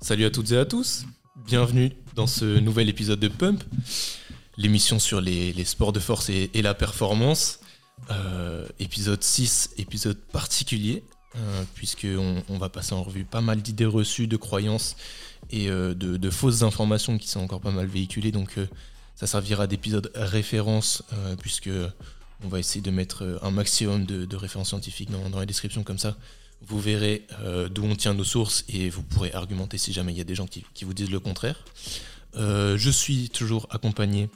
Salut à toutes et à tous, bienvenue dans ce nouvel épisode de Pump, l'émission sur les, sports de force et, la performance. Euh, épisode 6, épisode particulier, euh, puisqu'on on va passer en revue pas mal d'idées reçues, de croyances et euh, de, fausses informations qui sont encore pas mal véhiculées. Donc ça servira d'épisode référence, puisque on va essayer de mettre un maximum de, références scientifiques dans, la description comme ça vous verrez euh, d'où on tient nos sources et vous pourrez argumenter si jamais il y a des gens qui, vous disent le contraire. Euh, je suis toujours accompagné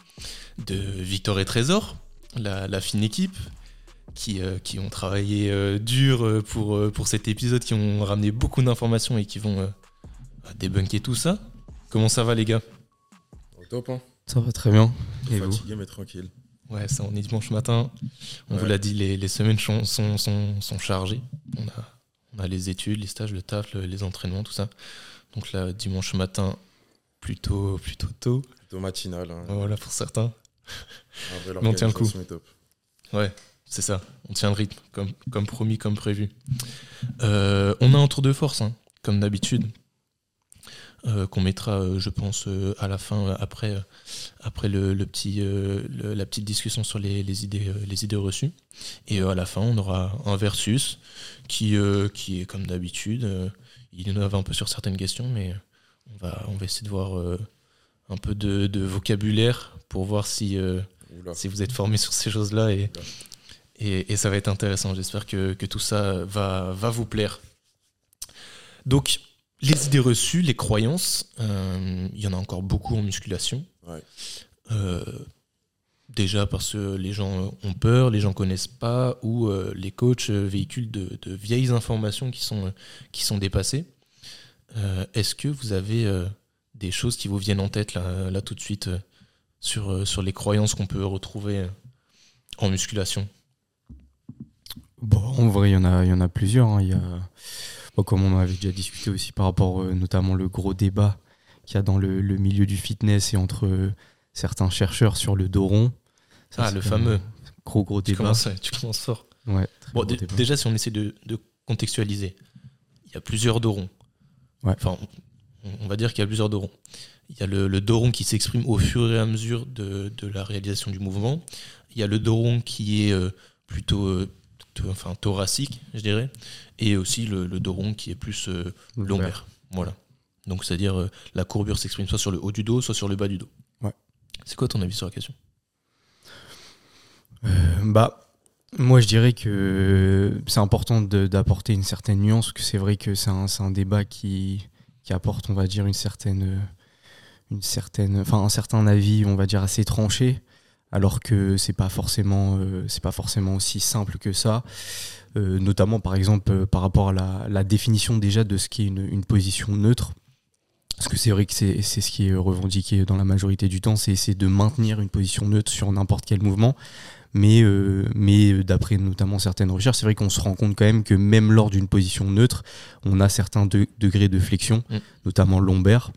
de Victor et Trésor, la, fine équipe, qui, euh, qui ont travaillé dur pour, pour cet épisode, qui ont ramené beaucoup d'informations et qui vont débunker tout ça. Comment ça va les gars? Top hein Ça va très bien. Et fatigué mais tranquille. Ouais, ça on est dimanche matin. On vous l'a dit, les, les semaines sont, sont, sont chargées. On a on a les études, les stages, le taf, les entraînements, tout ça. Donc là, dimanche matin, plutôt, plutôt tôt. Plutôt matinal. Hein. Voilà, pour certains. Mais on tient le coup. Ouais, c'est ça. On tient le rythme, comme, comme promis, comme prévu. Euh, on a un tour de force, hein, comme d'habitude. Euh, qu'on mettra, euh, je pense, à la fin, après, après le, petit, la petite discussion sur les, idées, les idées reçues. Et à la fin, on aura un versus qui, qui est comme d'habitude. il innove un peu sur certaines questions, mais on va, on va essayer de voir un peu de, vocabulaire pour voir si, si vous êtes formé sur ces choses-là. Et, et, ça va être intéressant. J'espère que, que, tout ça va, va vous plaire. Donc, les idées reçues, les croyances, euh, il y en a encore beaucoup en musculation. Euh, déjà parce que les gens ont peur, les gens connaissent pas, ou euh, les coachs véhiculent de, vieilles informations qui sont, qui sont dépassées. Est-ce que vous avez des choses qui vous viennent en tête là, là tout de suite sur, sur les croyances qu'on peut retrouver en musculation? En vrai, il y en a, il y en a plusieurs. Hein. Il y a comme on avait déjà discuté aussi par rapport euh, notamment le gros débat qu'il y a dans le, milieu du fitness et entre euh, certains chercheurs sur le dos rond. ah, le fameux. Gros, gros débat. Commences, tu commences fort. Ouais, bon, déjà, si on essaie de, contextualiser, il y a plusieurs dos ronds. Ouais. Enfin, on, va dire qu'il y a plusieurs dos ronds. Il y a le, rond qui s'exprime au fur et à mesure de, la réalisation du mouvement. Il y a le dos rond qui est euh, plutôt enfin, thoracique, je dirais, et aussi le, le dos rond qui est plus euh, lombaire. Voilà. Donc, c'est-à-dire euh, la courbure s'exprime soit sur le haut du dos, soit sur le bas du dos. Ouais. C'est quoi ton avis sur la question? Euh, Bah, moi, je dirais que c'est important d'apporter une certaine nuance, que c'est vrai que c'est un, un, débat qui, qui apporte, on va dire, une certaine, une certaine, enfin, un certain avis, on va dire, assez tranché alors que c'est pas forcément euh, c'est pas forcément aussi simple que ça. Euh, notamment par exemple euh, par rapport à la, définition déjà de ce qui est une, position neutre. Parce que c'est vrai que c'est ce qui est revendiqué dans la majorité du temps c'est essayer de maintenir une position neutre sur n'importe quel mouvement. Mais, mais d'après notamment certaines recherches, c'est vrai qu'on se rend compte quand même que même lors d'une position neutre, on a certains degrés de flexion, mm. notamment lombaire,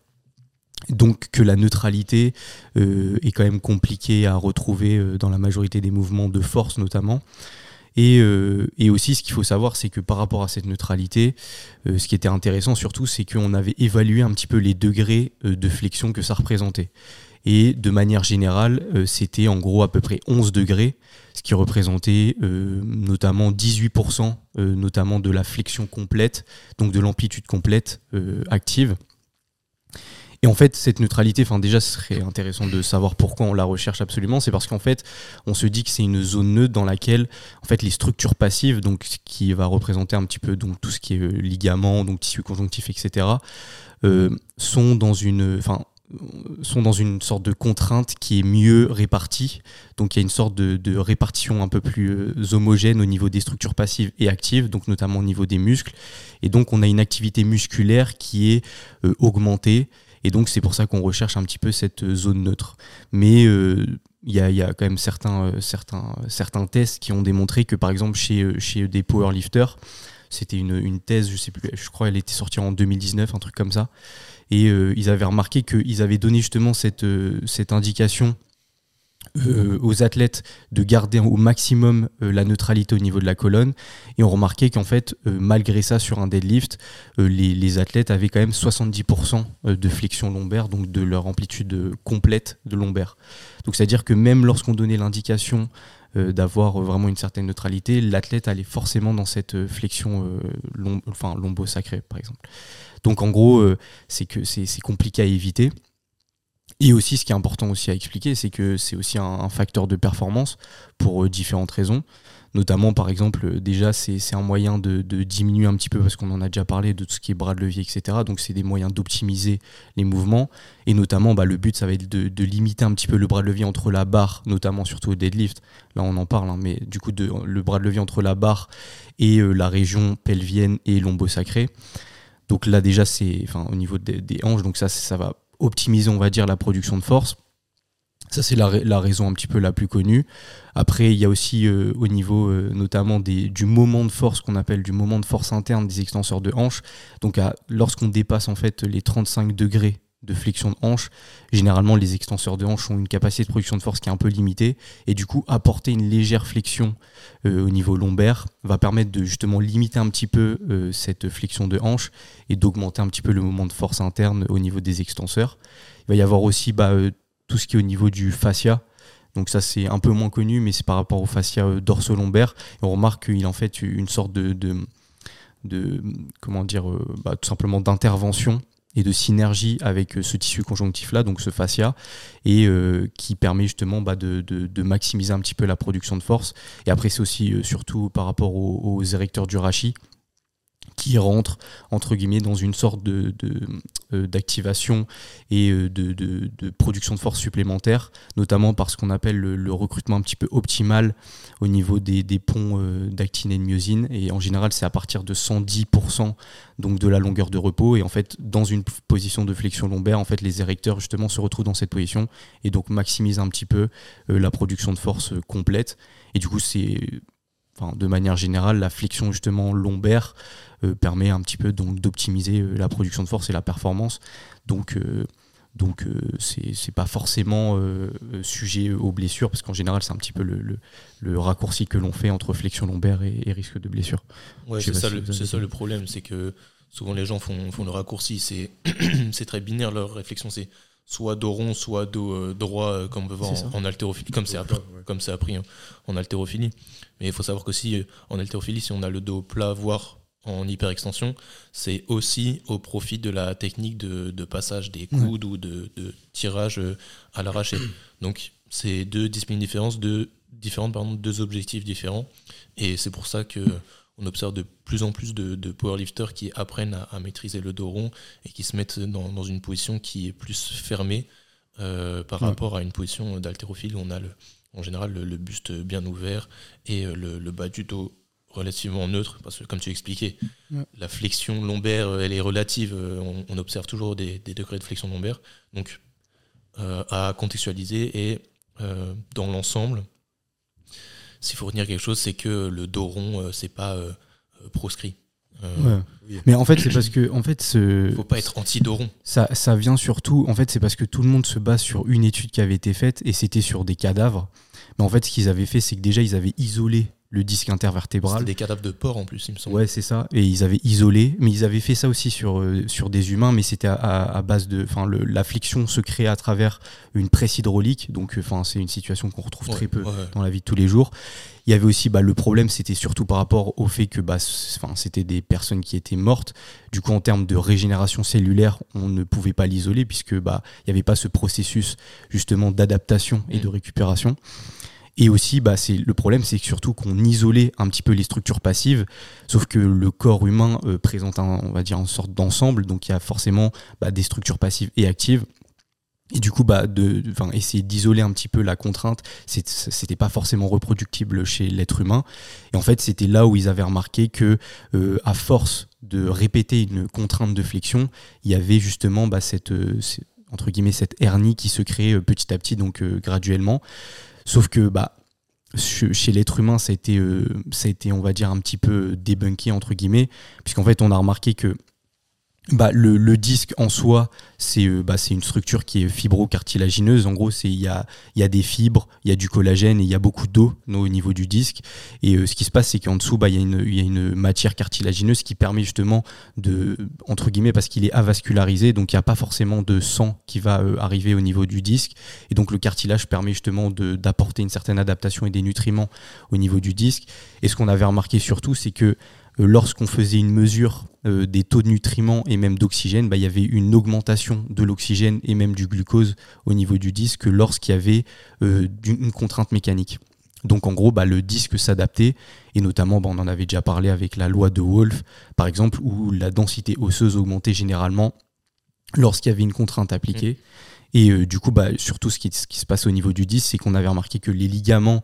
donc que la neutralité euh, est quand même compliquée à retrouver euh, dans la majorité des mouvements de force notamment. Et, euh, et aussi ce qu'il faut savoir, c'est que par rapport à cette neutralité, ce qui était intéressant surtout, c'est qu'on avait évalué un petit peu les degrés de flexion que ça représentait. Et de manière générale, c'était en gros à peu près 11 degrés, ce qui représentait notamment 18%, notamment de la flexion complète, donc de l'amplitude complète active. Et en fait, cette neutralité, enfin déjà, ce serait intéressant de savoir pourquoi on la recherche absolument. C'est parce qu'en fait, on se dit que c'est une zone neutre dans laquelle, en fait, les structures passives, donc qui va représenter un petit peu donc tout ce qui est euh, ligament, donc tissu conjonctif, etc., euh, sont dans une, enfin, sont dans une sorte de contrainte qui est mieux répartie. Donc il y a une sorte de, répartition un peu plus euh, homogène au niveau des structures passives et actives, donc notamment au niveau des muscles. Et donc on a une activité musculaire qui est augmentée et donc c'est pour ça qu'on recherche un petit peu cette euh, zone neutre. Mais euh, il y, a, quand même certains, euh, certains, certains tests qui ont démontré que par exemple chez, chez des powerlifters, C'était une, thèse, je sais plus, je crois elle était sortie en 2019, un truc comme ça. Et ils avaient remarqué qu'ils avaient donné justement cette, cette indication euh, aux athlètes de garder au maximum euh, la neutralité au niveau de la colonne. Et on remarquait qu'en fait, euh, malgré ça, sur un deadlift, les, athlètes avaient quand même 70% de flexion lombaire, donc de leur amplitude complète de lombaire. Donc c'est-à-dire que même lorsqu'on donnait l'indication d'avoir vraiment une certaine neutralité, l'athlète allait forcément dans cette flexion enfin, lombo-sacrée, par exemple. Donc en gros, c'est compliqué à éviter. Et aussi, ce qui est important aussi à expliquer, c'est que c'est aussi un, facteur de performance pour euh, différentes raisons. Notamment, par exemple, euh, déjà, c'est un moyen de, diminuer un petit peu, parce qu'on en a déjà parlé, de tout ce qui est bras de levier, etc. Donc, c'est des moyens d'optimiser les mouvements. Et notamment, bah, le but, ça va être de, limiter un petit peu le bras de levier entre la barre, notamment surtout au deadlift. Là, on en parle, hein, mais du coup, de, le bras de levier entre la barre et euh, la région pelvienne et lombo-sacré. Donc là, déjà, c'est au niveau des, des hanches, donc ça, ça va optimiser, on va dire, la production de force. Ça, c'est la, raison un petit peu la plus connue. Après, il y a aussi euh, au niveau euh, notamment du moment de force qu'on appelle du moment de force interne des extenseurs de hanche. Donc, lorsqu'on dépasse en fait les 35 degrés de flexion de hanche. Généralement, les extenseurs de hanche ont une capacité de production de force qui est un peu limitée. Et du coup, apporter une légère flexion euh, au niveau lombaire va permettre de justement limiter un petit peu euh, cette flexion de hanche et d'augmenter un petit peu le moment de force interne au niveau des extenseurs. Il va y avoir aussi bah, euh, tout ce qui est au niveau du fascia. Donc ça c'est un peu moins connu, mais c'est par rapport au fascia dorso-lombaire. on remarque qu'il en fait une sorte de, de, comment dire, bah, tout simplement d'intervention et de synergie avec euh, ce tissu conjonctif là, donc ce fascia, et euh, qui permet justement bah, de, maximiser un petit peu la production de force. Et après, c'est aussi euh, surtout par rapport aux, aux érecteurs du rachis qui rentre entre guillemets dans une sorte de, euh, d'activation et euh, de, production de force supplémentaire, notamment par ce qu'on appelle le, recrutement un petit peu optimal au niveau des, ponts euh, d'actine et de myosine. Et en général, c'est à partir de 110% donc de la longueur de repos. Et en fait, dans une position de flexion lombaire, en fait, les érecteurs justement se retrouvent dans cette position et donc maximisent un petit peu la production de force complète. Et du coup, c'est de manière générale, la flexion justement lombaire permet un petit peu donc d'optimiser euh, la production de force et la performance. Donc euh, donc c'est pas forcément sujet aux blessures parce qu'en général c'est un petit peu le, raccourci que l'on fait entre flexion lombaire et, risque de blessure. Ouais, c'est ça, le problème, c'est que souvent les gens font, font le raccourci, c'est très binaire leur réflexion, c'est soit dos rond, soit dos droit, comme on peut voir en, haltérophilie, comme c'est appris, comme appris hein, en haltérophilie. Mais il faut savoir qu'aussi en haltérophilie, si on a le dos plat, voire en hyperextension, c'est aussi au profit de la technique de, passage des coudes ou de, tirage euh, à l'arraché. Donc, c'est deux disciplines différentes, deux, différentes pardon, deux objectifs différents. Et c'est pour ça que on observe de plus en plus de, powerlifters qui apprennent à, maîtriser le dos rond et qui se mettent dans, une position qui est plus fermée euh, par rapport à une position d'haltérophile où on a le, en général le, buste bien ouvert et euh, le, le bas du dos relativement neutre, parce que comme tu expliquais, la flexion lombaire, euh, elle est relative, euh, on, observe toujours des, degrés de flexion lombaire, donc euh, à contextualiser et dans l'ensemble, s'il faut retenir quelque chose, c'est que le dos rond, c'est pas proscrit. Mais en fait, c'est parce que en fait, ce faut pas être anti-dos rond. Ça, ça vient surtout, en fait, c'est parce que tout le monde se base sur une étude qui avait été faite et c'était sur des cadavres. Mais en fait, ce qu'ils avaient fait, c'est que déjà ils avaient isolé le disque intervertébral. des cadavres de porc en plus, il me semble. Ouais, c'est ça. Et ils avaient isolé, mais ils avaient fait ça aussi sur, euh, sur des humains, mais c'était à, base de. Enfin, la flexion se crée à travers une presse hydraulique, donc enfin, c'est une situation qu'on retrouve très peu dans la vie de tous les jours. Il y avait aussi bah, le problème, c'était surtout par rapport au fait que bah, c'était des personnes qui étaient mortes. Du coup, en termes de régénération cellulaire, on ne pouvait pas l'isoler puisque bah, il n'y avait pas ce processus justement d'adaptation et de mm. récupération. Et aussi, bah, c'est le problème, c'est surtout qu'on isolait un petit peu les structures passives, sauf que le corps humain euh, présente, un, on va dire, une sorte d'ensemble, donc il y a forcément bah, des structures passives et actives. Et du coup, bah, essayer d'isoler un petit peu la contrainte, c'était pas forcément reproductible chez l'être humain. Et en fait, c'était là où ils avaient remarqué que, euh, à force de répéter une contrainte de flexion, il y avait justement cette, euh, entre guillemets, cette hernie qui se créait petit à petit, donc graduellement. Sauf que bah, chez l'être humain, ça a, été, ça a été, on va dire, un petit peu débunké, entre guillemets, puisqu'en fait, on a remarqué que bah, le, disque en soi, c'est euh, bah, une structure qui est fibro-cartilagineuse. En gros, il y a, y a des fibres, il y a du collagène et il y a beaucoup d'eau au niveau du disque. Et euh, ce qui se passe, c'est qu'en dessous, bah, il y, y, a une matière cartilagineuse qui permet justement de, entre guillemets, parce qu'il est avascularisé, donc il n'y a pas forcément de sang qui va euh, arriver au niveau du disque. Et donc le cartilage permet justement d'apporter une certaine adaptation et des nutriments au niveau du disque. Et ce qu'on avait remarqué surtout, c'est que lorsqu'on faisait une mesure euh, des taux de nutriments et même d'oxygène, bah, il y avait une augmentation de l'oxygène et même du glucose au niveau du disque lorsqu'il y avait euh, une contrainte mécanique. Donc en gros, bah, le disque s'adaptait, et notamment, bah, on en avait déjà parlé avec la loi de Wolff, par exemple, où la densité osseuse augmentait généralement lorsqu'il y avait une contrainte appliquée. Mmh. Et du coup, surtout ce qui, ce qui, se passe au niveau du disque, c'est qu'on avait remarqué que les ligaments euh,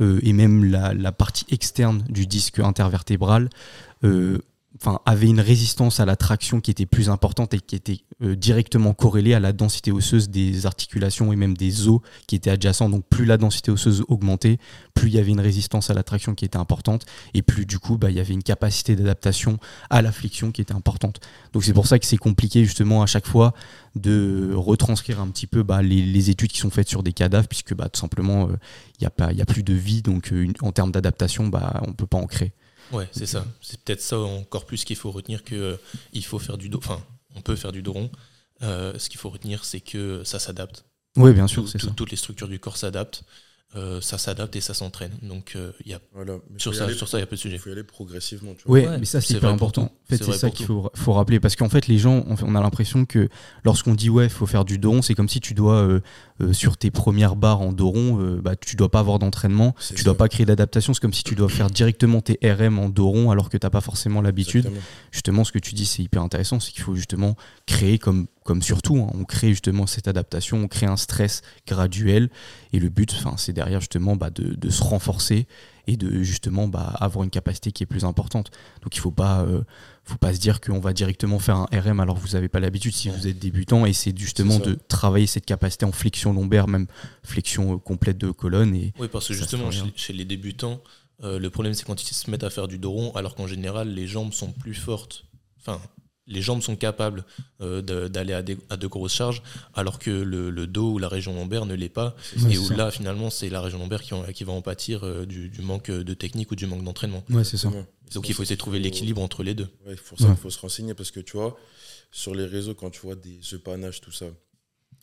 et même la, partie externe du disque intervertébral euh, enfin, avait une résistance à la traction qui était plus importante et qui était euh, directement corrélée à la densité osseuse des articulations et même des os qui étaient adjacents. Donc plus la densité osseuse augmentait, plus il y avait une résistance à la traction qui était importante et plus du coup bah, il y avait une capacité d'adaptation à la flexion qui était importante. Donc c'est pour ça que c'est compliqué justement à chaque fois de retranscrire un petit peu bah, les, études qui sont faites sur des cadavres puisque bah, tout simplement il n'y a, a plus de vie donc en termes d'adaptation bah, on ne peut pas en créer. Ouais, c'est ça. C'est peut-être ça encore plus qu'il faut retenir que euh, il faut faire du dos. Enfin, on peut faire du dos rond. Euh, ce qu'il faut retenir, c'est que ça s'adapte. Oui, bien sûr. toutes les structures du corps s'adaptent. Euh, ça s'adapte et ça s'entraîne. Donc, euh, il y a, sur, ça, sur ça, il y a peu de sujets. Il faut y aller progressivement. Oui, mais ça, c'est hyper important. C'est ça qu'il faut, faut, rappeler. Parce qu'en fait, les gens, on a l'impression que lorsqu'on dit, ouais, il faut faire du doron, c'est comme si tu dois, euh, sur tes premières barres en doron, bah, tu dois pas avoir d'entraînement, tu dois pas créer d'adaptation. C'est comme si tu dois faire directement tes RM en doron alors que tu n'as pas forcément l'habitude. Justement, ce que tu dis, c'est hyper intéressant. C'est qu'il faut justement créer comme comme surtout, hein, on crée justement cette adaptation, on crée un stress graduel, et le but, c'est derrière justement bah, de, se renforcer et de justement bah, avoir une capacité qui est plus importante. Donc il ne faut pas, euh, faut pas se dire qu'on va directement faire un RM alors que vous n'avez pas l'habitude si vous êtes débutant, et c'est justement de travailler cette capacité en flexion lombaire, même flexion euh, complète de colonne. Et oui, parce que justement, chez, les débutants, euh, le problème c'est quand ils se mettent à faire du dos rond, alors qu'en général, les jambes sont plus fortes. Enfin, les jambes sont capables euh, d'aller à, de grosses charges, alors que le, dos ou la région lombaire ne l'est pas. et où là, finalement, c'est la région lombaire qui, va en pâtir euh, du, manque de technique ou du manque d'entraînement. Ouais, c'est ça. Donc il faut essayer de trouver l'équilibre entre les deux. Ouais, pour ça, il faut se renseigner parce que tu vois, sur les réseaux, quand tu vois des panaches, tout ça,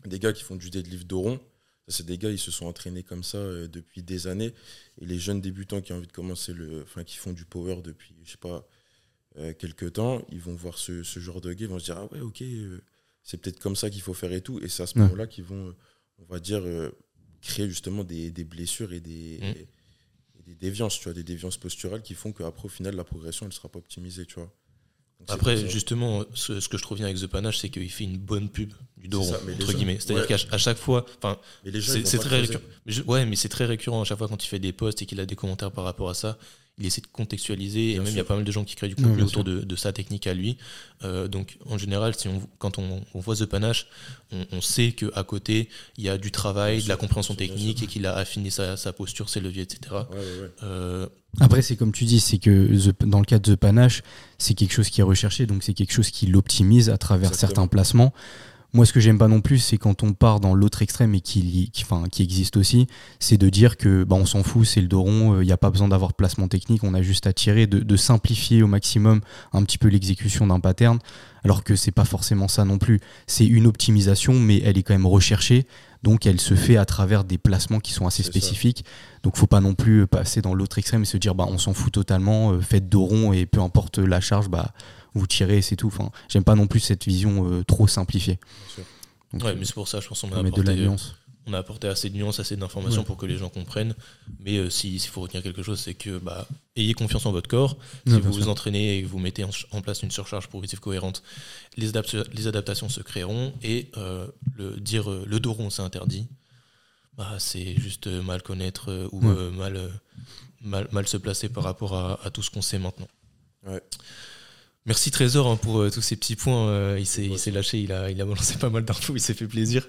des gars qui font du deadlift d'oron, c'est des gars, ils se sont entraînés comme ça euh, depuis des années. Et les jeunes débutants qui ont envie de commencer le. Enfin, qui font du power depuis, je sais pas, euh, quelques temps, ils vont voir ce, genre de gars, ils vont se dire Ah ouais, ok, euh, c'est peut-être comme ça qu'il faut faire et tout. Et c'est à ce moment-là qu'ils vont, on va dire, euh, créer justement des, blessures et des, mm. des, déviances, tu vois, des déviances posturales qui font qu'après, au final, la progression, elle ne sera pas optimisée, tu vois. Après, justement, ce, que je trouve bien avec The Panache, c'est qu'il fait une bonne pub du dos entre guillemets. C'est-à-dire qu'à chaque fois, enfin, c'est très récurrent. ouais, mais c'est très récurrent à chaque fois quand il fait des posts et qu'il a des commentaires par rapport à ça il essaie de contextualiser et même il y a pas mal de gens qui créent du contenu autour de, sa technique à lui. Euh, donc en général, si on, quand on, voit The Panache, on, sait qu'à côté il y a du travail, de la compréhension technique et qu'il a affiné sa, posture, ses leviers, etc. Euh, Après, c'est comme tu dis, c'est que dans le cas de The Panache, c'est quelque chose qui est recherché, donc c'est quelque chose qui l'optimise à travers certains placements. Moi, ce que j'aime pas non plus, c'est quand on part dans l'autre extrême et qui, existe aussi, c'est de dire que bah, on s'en fout, c'est le dos rond, il euh, n'y a pas besoin d'avoir de placement technique, on a juste à tirer, de, simplifier au maximum un petit peu l'exécution d'un pattern, alors que c'est pas forcément ça non plus. C'est une optimisation, mais elle est quand même recherchée, donc elle se fait à travers des placements qui sont assez spécifiques. Donc faut pas non plus passer dans l'autre extrême et se dire bah on s'en fout totalement, euh, faites dos rond et peu importe la charge, bah vous tirez, c'est tout. Enfin, j'aime pas non plus cette vision euh, trop simplifiée. ouais, mais c'est pour ça, je pense qu'on a apporté, de. On a apporté assez de nuances, assez d'informations pour que les gens comprennent. Mais euh, s'il faut retenir quelque chose, c'est que bah, ayez confiance en votre corps. Si vous vous entraînez et que vous mettez en, place une surcharge progressive cohérente, les, les adaptations se créeront. Et euh, le dire le dos rond, c'est interdit, bah, c'est juste mal connaître ou mal, mal, mal, se placer par rapport à, à tout ce qu'on sait maintenant. Ouais. Merci Trésor hein, pour tous ces petits points. il s'est lâché, il a, il a balancé pas mal d'infos, il s'est fait plaisir.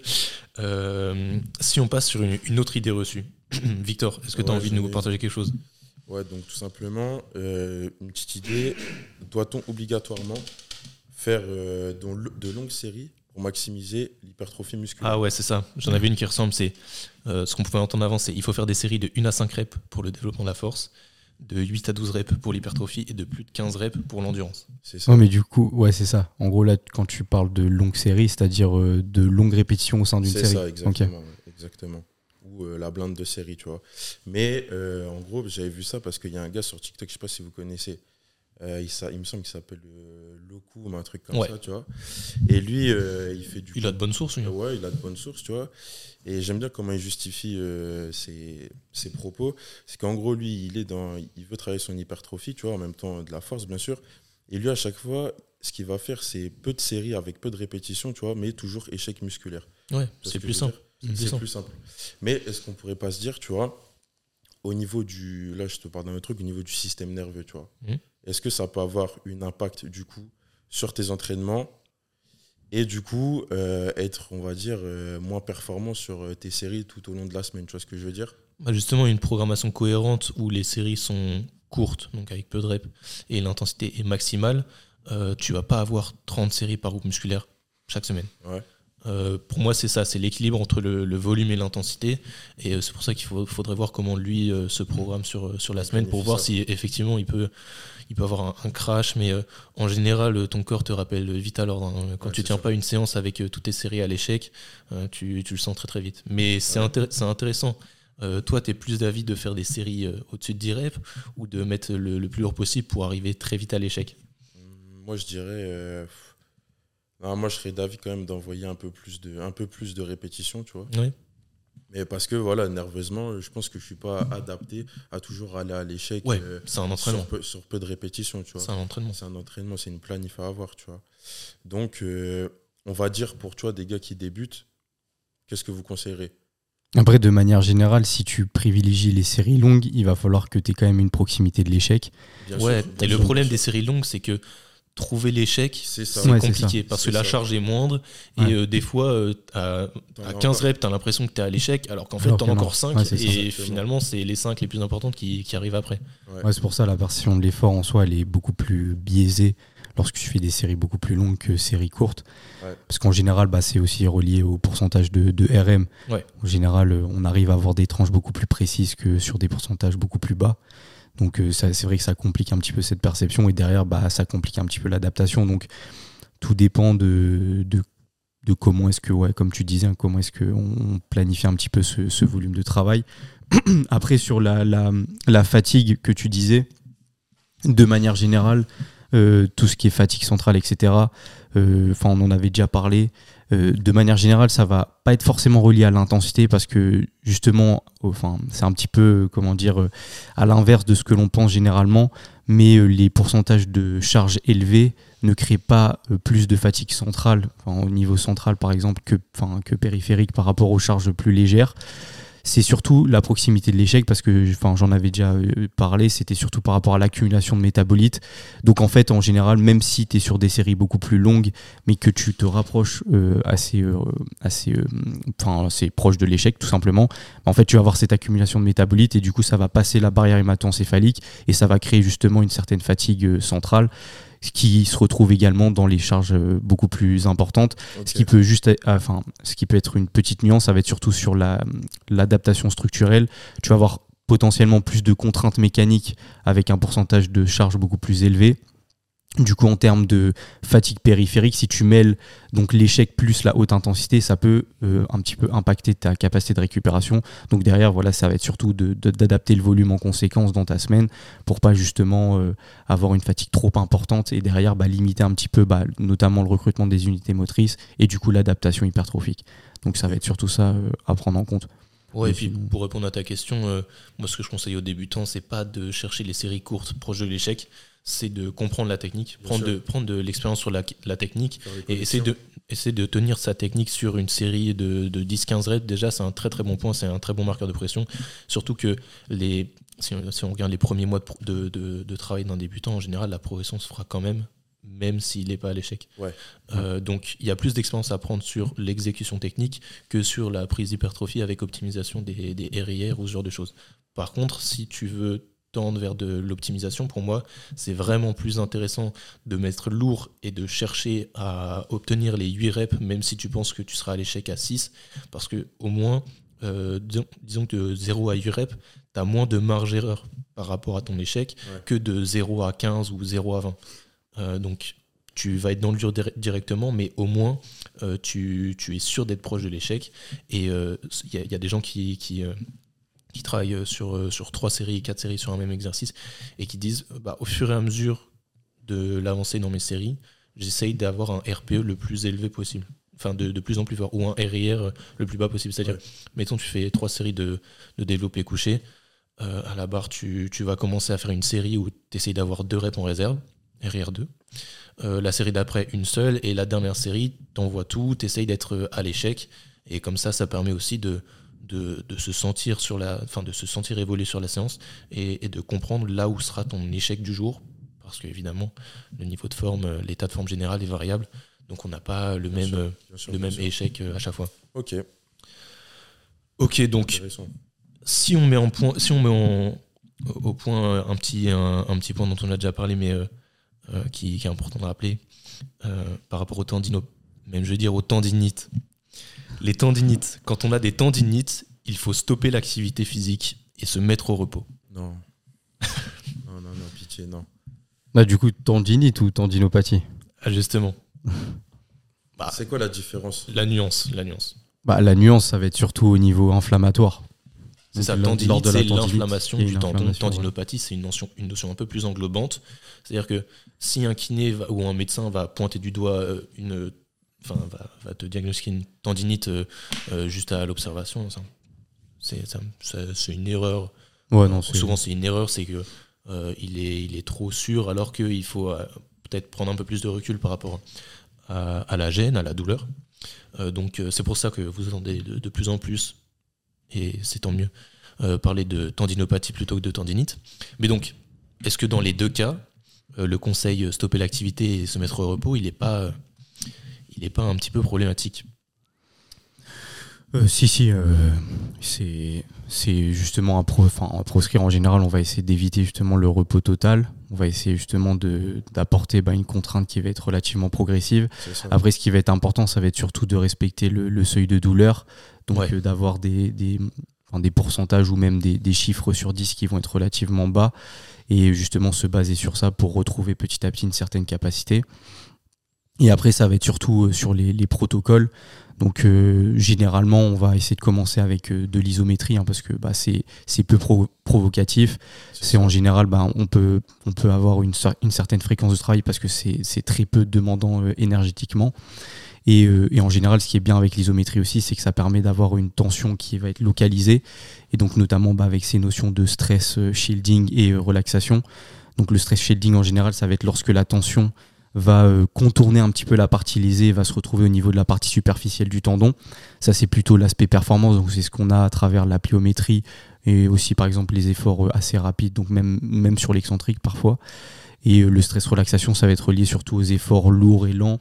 si on passe sur une, autre idée reçue, Victor, est-ce que tu as envie de nous partager quelque chose? Ouais, donc tout simplement, une petite idée. Doit-on obligatoirement faire de longues séries pour maximiser l'hypertrophie musculaire? Ah ouais, c'est ça. J'en avais une qui ressemble, c'est euh, ce qu'on pouvait entendre avant, c'est il faut faire des séries de 1 à 5 reps pour le développement de la force, de 8 à 12 reps pour l'hypertrophie et de plus de 15 reps pour l'endurance. C'est ça. mais du coup, ouais, c'est ça. En gros, là, quand tu parles de longues séries, c'est-à-dire euh, de longues répétitions au sein d'une série. C'est ça, exactement. exactement. Ou euh, la blinde de série, tu vois. Mais en gros, j'avais vu ça parce qu'il y a un gars sur TikTok, je sais pas si vous connaissez, euh, il, il, me semble qu'il s'appelle euh, Loku ou un truc comme ça, tu vois. Et lui, euh, il fait du. Il a de bonnes sources, oui. Ouais, il a de bonnes sources, tu vois. Et j'aime bien comment il justifie ses, ses, propos. C'est qu'en gros, lui, il est dans, il veut travailler son hypertrophie, tu vois, en même temps de la force, bien sûr. Et lui, à chaque fois, ce qu'il va faire, c'est peu de séries avec peu de répétitions, tu vois, mais toujours échec musculaire. Ouais, c'est plus simple. C'est plus simple. Mais est-ce qu'on pourrait pas se dire, tu vois, au niveau du. Là, je te parle d'un truc, au niveau du système nerveux, tu vois. Mmh est-ce que ça peut avoir un impact du coup sur tes entraînements et du coup euh, être, on va dire, euh, moins performant sur euh, tes séries tout au long de la semaine Tu vois ce que je veux dire? Bah Justement, une programmation cohérente où les séries sont courtes, donc avec peu de reps, et l'intensité est maximale, tu vas pas avoir 30 séries par groupe musculaire chaque semaine. Ouais. Euh, pour moi, c'est ça, c'est l'équilibre entre le, volume et l'intensité. Et euh, c'est pour ça qu'il faudrait voir comment lui euh, se programme sur, sur la semaine pour voir si effectivement il peut, il peut avoir un, crash. Mais en général, ton corps te rappelle vite à l'ordre. Hein. Quand tu tiens pas une séance avec toutes tes séries à l'échec, tu, tu, le sens très très vite. Mais c'est intéressant. toi, tu es plus d'avis de faire des séries au-dessus de 10 reps ou de mettre le, le, plus lourd possible pour arriver très vite à l'échec? Moi, je dirais moi, je serais d'avis quand même d'envoyer un peu plus de, un peu plus de répétitions, tu vois. Oui. Mais parce que voilà, nerveusement, je pense que je suis pas adapté à toujours aller à l'échec. Ouais, euh, c'est un entraînement. Sur peu, de répétitions, tu vois. C'est un entraînement. C'est un entraînement, c'est une planif à avoir, tu vois. Donc, euh, on va dire pour toi, des gars qui débutent, qu'est-ce que vous conseillerez? Après, de manière générale, si tu privilégies les séries longues, il va falloir que tu aies quand même une proximité de l'échec. Ouais, et le problème des séries longues, c'est que trouver l'échec, c'est compliqué parce que la charge est moindre et euh, des fois, euh, à, 15 reps, tu as l'impression que tu es à l'échec alors qu'en fait, tu en as encore 5 et finalement, c'est les 5 les plus importantes qui, qui arrivent après. c'est pour ça la version de l'effort en soi, elle est beaucoup plus biaisée lorsque tu fais des séries beaucoup plus longues que séries courtes. Parce qu'en général, bah, c'est aussi relié au pourcentage de, de RM. En général, on arrive à avoir des tranches beaucoup plus précises que sur des pourcentages beaucoup plus bas. Donc euh, c'est vrai que ça complique un petit peu cette perception et derrière bah, ça complique un petit peu l'adaptation. Donc tout dépend de, de, comment est-ce que, ouais, comme tu disais, comment est-ce qu'on planifie un petit peu ce, volume de travail. Après sur la, la, fatigue que tu disais, de manière générale, euh, tout ce qui est fatigue centrale, etc. Euh, on en avait déjà parlé. Euh, de manière générale, ça va pas être forcément relié à l'intensité parce que justement, enfin, c'est un petit peu, comment dire, euh, à l'inverse de ce que l'on pense généralement, mais euh, les pourcentages de charges élevées ne créent pas plus de fatigue centrale, au niveau central par exemple, que périphérique par rapport aux charges plus légères c'est surtout la proximité de l'échec parce que j'en avais déjà euh, parlé, c'était surtout par rapport à l'accumulation de métabolites. Donc en fait, en général, même si tu es sur des séries beaucoup plus longues, mais que tu te rapproches euh, assez, euh, assez, proche de l'échec tout simplement, en fait, tu vas avoir cette accumulation de métabolites et du coup, ça va passer la barrière hémato-encéphalique et ça va créer justement une certaine fatigue centrale ce qui se retrouve également dans les charges euh, beaucoup plus importantes. Ce qui peut juste, enfin, ce qui peut être une petite nuance, ça va être surtout sur la, l'adaptation structurelle. Tu vas avoir potentiellement plus de contraintes mécaniques avec un pourcentage de charge beaucoup plus élevé. Du coup, en termes de fatigue périphérique, si tu mêles donc l'échec plus la haute intensité, ça peut euh, un petit peu impacter ta capacité de récupération. Donc derrière, voilà, ça va être surtout d'adapter le volume en conséquence dans ta semaine pour pas justement euh, avoir une fatigue trop importante et derrière bah, limiter un petit peu, bah, notamment le recrutement des unités motrices et du coup l'adaptation hypertrophique. Donc ça va être surtout ça euh, à prendre en compte. Ouais, et puis pour répondre à ta question, moi ce que je conseille aux débutants, c'est pas de chercher les séries courtes proches de l'échec, c'est de comprendre la technique, prendre de, prendre de l'expérience sur la, technique et essayer de, essayer de tenir sa technique sur une série de, 10-15 raids. Déjà, c'est un très très bon point, c'est un très bon marqueur de pression. Surtout que les, si, on, regarde les premiers mois de, de travail d'un débutant, en général, la progression se fera quand même même s'il n'est pas à l'échec. donc il y a plus d'expérience à prendre sur l'exécution technique que sur la prise d'hypertrophie avec optimisation des, des RIR ou ce genre de choses. Par contre, si tu veux tendre vers de l'optimisation, pour moi, c'est vraiment plus intéressant de mettre lourd et de chercher à obtenir les 8 reps, même si tu penses que tu seras à l'échec à 6, parce que au moins, euh, disons, que de 0 à 8 reps, tu as moins de marge d'erreur par rapport à ton échec que de 0 à 15 ou 0 à 20. Euh, donc, tu vas être dans le dur directement, mais au moins, euh, tu, es sûr d'être proche de l'échec. Et il y, a des gens qui, qui qui travaillent euh, sur, euh, sur trois séries, quatre séries sur un même exercice, et qui disent euh, bah, au fur et à mesure de l'avancée dans mes séries, j'essaye d'avoir un RPE le plus élevé possible. Enfin, de, de, plus en plus fort, ou un RIR le plus bas possible. C'est-à-dire, mettons, tu fais trois séries de, de développé couché. à la barre, tu, tu, vas commencer à faire une série où tu essayes d'avoir deux reps en réserve, RIR 2. la série d'après, une seule. Et la dernière série, tu envoies tout, tu essayes d'être à l'échec. Et comme ça, ça permet aussi de, de, se sentir sur la, enfin de se sentir évoluer sur la séance et, de comprendre là où sera ton échec du jour, parce qu'évidemment le niveau de forme, euh, l'état de forme général est variable, donc on n'a pas le même, euh, le même échec euh, à chaque fois. Ok. Ok, donc si on met en point, si on met au point un petit, un, petit point dont on a déjà parlé, mais qui, est important de rappeler par rapport au tendino, même je veux dire au tendinite les tendinites. Quand on a des tendinites, il faut stopper l'activité physique et se mettre au repos. Non. non, non, non, pitié, non. Bah, du coup, tendinite ou tendinopathie ah, Justement. Bah, c'est quoi la différence? La nuance, la nuance. Bah, la nuance, ça va être surtout au niveau inflammatoire. C'est ça, tendinite, c'est l'inflammation du tendon. Tendinopathie, c'est une notion, une notion un peu plus englobante. C'est-à-dire que si un kiné ou un médecin va pointer du doigt euh, une enfin, va, te diagnostiquer une tendinite euh, euh, juste à l'observation. C'est une erreur. Ouais, non, souvent, c'est une erreur, c'est que euh, il, est, il est trop sûr, alors qu'il faut peut-être prendre un peu plus de recul par rapport à, la gêne, à la douleur. donc, c'est pour ça que vous entendez de, plus en plus, et c'est tant mieux, parler de tendinopathie plutôt que de tendinite. Mais donc, est-ce que dans les deux cas, le conseil stopper l'activité et se mettre au repos, il n'est pas il n'est pas un petit peu problématique euh, si, si, euh, c'est justement à, proscrire en général. On va essayer d'éviter justement le repos total. On va essayer justement d'apporter bah, une contrainte qui va être relativement progressive. Après, ce qui va être important, ça va être surtout de respecter le, seuil de douleur. Donc, euh, d'avoir des, des, des, pourcentages ou même des, des, chiffres sur 10 qui vont être relativement bas. Et justement, se baser sur ça pour retrouver petit à petit une certaine capacité. Et après, ça va être surtout euh, sur les, protocoles. Donc euh, généralement, on va essayer de commencer avec euh, de l'isométrie hein, parce que bah, c'est peu provocatif. C'est en général, bah, on, peut, on peut avoir une, une, certaine fréquence de travail parce que c'est très peu demandant énergétiquement. Et, et, en général, ce qui est bien avec l'isométrie aussi, c'est que ça permet d'avoir une tension qui va être localisée. Et donc notamment bah, avec ces notions de stress shielding et relaxation. Donc le stress shielding en général, ça va être lorsque la tension va euh, contourner un petit peu la partie lésée, va se retrouver au niveau de la partie superficielle du tendon. Ça, c'est plutôt l'aspect performance, donc c'est ce qu'on a à travers la pliométrie et aussi par exemple les efforts euh, assez rapides, donc même, même sur l'excentrique parfois. Et euh, le stress relaxation, ça va être lié surtout aux efforts lourds et lents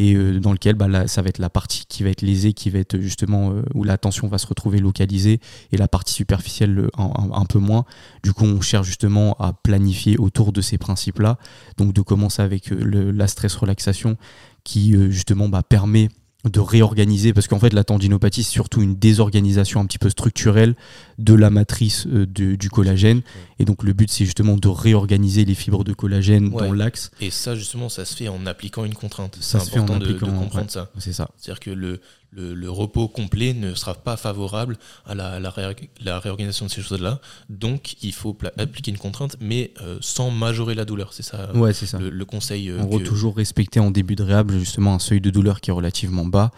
et euh, dans lequel bah, ça va être la partie qui va être lésée, qui va être justement euh, où la tension va se retrouver localisée et la partie superficielle euh, un, peu moins. Du coup, on cherche justement à planifier autour de ces principes-là. Donc de commencer avec la stress relaxation qui justement bah, permet de réorganiser, parce qu'en fait la tendinopathie c'est surtout une désorganisation un petit peu structurelle de la matrice euh, du collagène, et donc le but c'est justement de réorganiser les fibres de collagène dans l'axe. Et ça justement ça se fait en appliquant une contrainte, c'est important de, comprendre ça. C'est ça. C'est-à-dire que le, le, repos complet ne sera pas favorable à la, la, réorganisation de ces choses-là. Donc, il faut appliquer une contrainte, mais euh, sans majorer la douleur. C'est ça, ouais, c'est ça. Le, conseil. Euh, on va toujours respecter en début de réhab justement un seuil de douleur qui est relativement bas,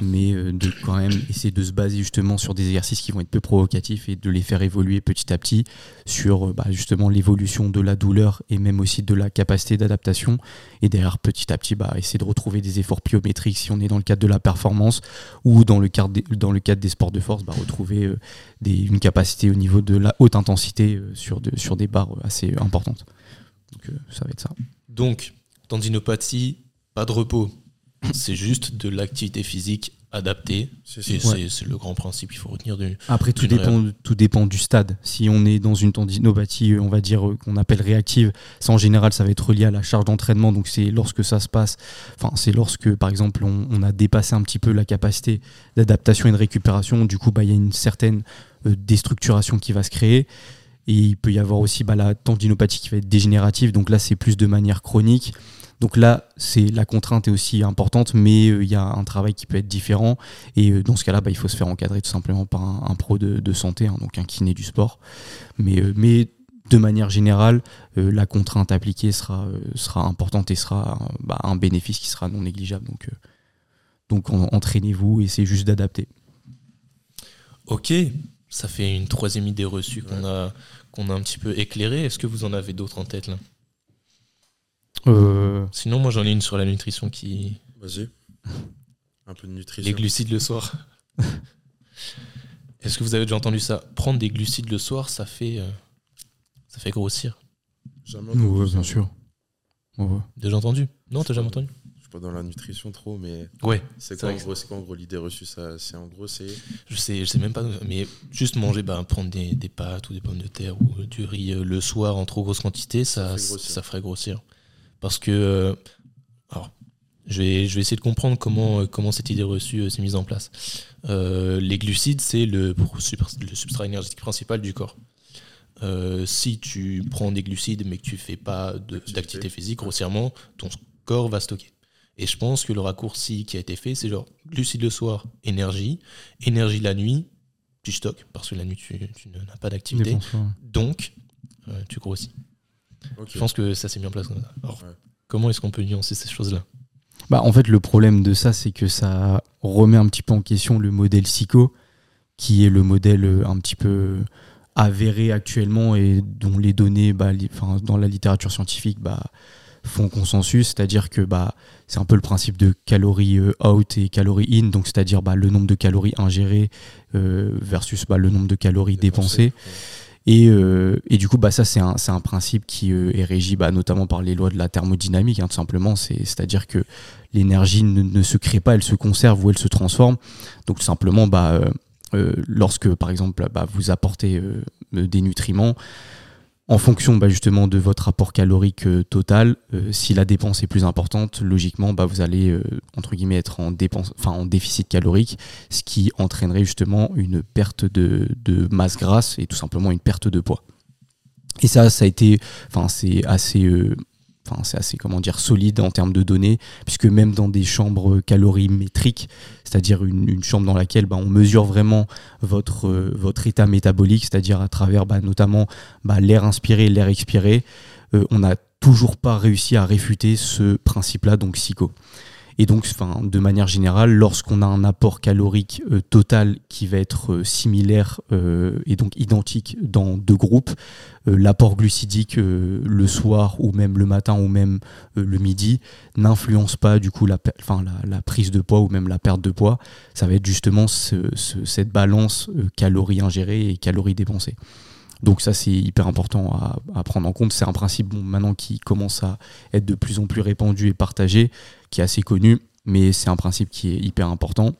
mais de quand même essayer de se baser justement sur des exercices qui vont être peu provocatifs et de les faire évoluer petit à petit sur bah, justement l'évolution de la douleur et même aussi de la capacité d'adaptation. Et derrière, petit à petit, bah, essayer de retrouver des efforts pliométriques si on est dans le cadre de la performance ou dans le cadre des, dans le cadre des sports de force, bah, retrouver euh, des, une capacité au niveau de la haute intensité euh, sur, de, sur des barres assez importantes. Donc euh, ça va être ça. Donc, tendinopathie, pas de repos. C'est juste de l'activité physique adaptée. C'est le grand principe qu'il faut retenir. De, Après, tout dépend, tout dépend du stade. Si on est dans une tendinopathie, on va dire, qu'on appelle réactive, ça en général, ça va être relié à la charge d'entraînement. Donc, c'est lorsque ça se passe, enfin, c'est lorsque, par exemple, on, a dépassé un petit peu la capacité d'adaptation et de récupération. Du coup, bah, il y a une certaine euh, déstructuration qui va se créer. Et il peut y avoir aussi bah, la tendinopathie qui va être dégénérative. Donc là, c'est plus de manière chronique. Donc là, c'est la contrainte est aussi importante, mais euh, il y a un travail qui peut être différent. Et euh, dans ce cas-là, bah, il faut se faire encadrer tout simplement par un, pro de, santé, hein, donc un kiné du sport. Mais, euh, mais de manière générale, la contrainte appliquée sera, sera importante et sera bah, un bénéfice qui sera non négligeable. Donc, donc entraînez-vous et c'est juste d'adapter. Ok, ça fait une troisième idée reçue qu'on a, qu'on a un petit peu éclairée. Est-ce que vous en avez d'autres en tête là? Euh, Sinon, moi j'en ai une sur la nutrition qui. Vas-y. Un peu de nutrition. Les glucides le soir. Est-ce que vous avez déjà entendu ça? Prendre des glucides le soir, ça fait, euh, ça fait grossir. Jamais entendu. bien sûr. Déjà entendu? Non, t'as jamais entendu? Je suis pas dans la nutrition trop, mais. Ouais. C'est quoi, en gros, l'idée reçue? Ça, C'est en gros, c'est. Je sais, je sais même pas, mais juste manger, bah, prendre des, des, pâtes ou des pommes de terre ou du riz euh, le soir en trop grosse quantité, ça, ça ferait grossir. Parce que. Euh, alors, je vais, je vais essayer de comprendre comment, euh, comment cette idée reçue euh, s'est mise en place. les glucides, c'est le, le, substrat énergétique principal du corps. si tu prends des glucides mais que tu fais pas d'activité physique, grossièrement, ton corps va stocker. Et je pense que le raccourci qui a été fait, c'est genre glucides le soir, énergie, énergie la nuit, tu stockes, parce que la nuit tu, n'as pas d'activité. Donc, tu grossis. Je pense que ça s'est mis en place. Comment est-ce qu'on peut nuancer ces choses-là? Bah, En fait, le problème de ça, c'est que ça remet un petit peu en question le modèle psycho, qui est le modèle euh, un petit peu avéré actuellement et dont les données bah, dans la littérature scientifique bah, font consensus, c'est-à-dire que bah, c'est un peu le principe de calories euh, out et calories in, donc c'est-à-dire bah, le nombre de calories ingérées euh, versus bah, le nombre de calories dépensées. Euh, et, du coup, bah, ça, c'est un, principe qui euh, est régi bah, notamment par les lois de la thermodynamique, hein, tout simplement. C'est-à-dire que l'énergie ne, se crée pas, elle se conserve ou elle se transforme. Donc, tout simplement, bah, euh, lorsque, par exemple, vous apportez des nutriments, en fonction bah, justement de votre rapport calorique euh, total, euh, si la dépense est plus importante, logiquement, bah, vous allez euh, entre guillemets être en, dépense, en déficit calorique, ce qui entraînerait justement une perte de, de, masse grasse et tout simplement une perte de poids. Et ça, ça a été, enfin, c'est assez c'est assez comment solide en termes de données, puisque même dans des chambres calorimétriques, c'est-à-dire une, chambre dans laquelle bah, on mesure vraiment votre, euh, votre état métabolique, c'est-à-dire à travers bah, notamment bah, l'air inspiré et l'air expiré, euh, on n'a toujours pas réussi à réfuter ce principe-là, donc SICO. Et donc, enfin, de manière générale, lorsqu'on a un apport calorique euh, total qui va être euh, similaire euh, et donc identique dans deux groupes, l'apport glucidique le soir ou même le matin ou même le midi n'influence pas du coup la, la, prise de poids ou même la perte de poids. Ça va être justement cette balance calories ingérées et calories dépensées. Donc ça c'est hyper important à, prendre en compte. C'est un principe maintenant qui commence à être de plus en plus répandu et partagé, qui est assez connu, mais c'est un principe qui est hyper important.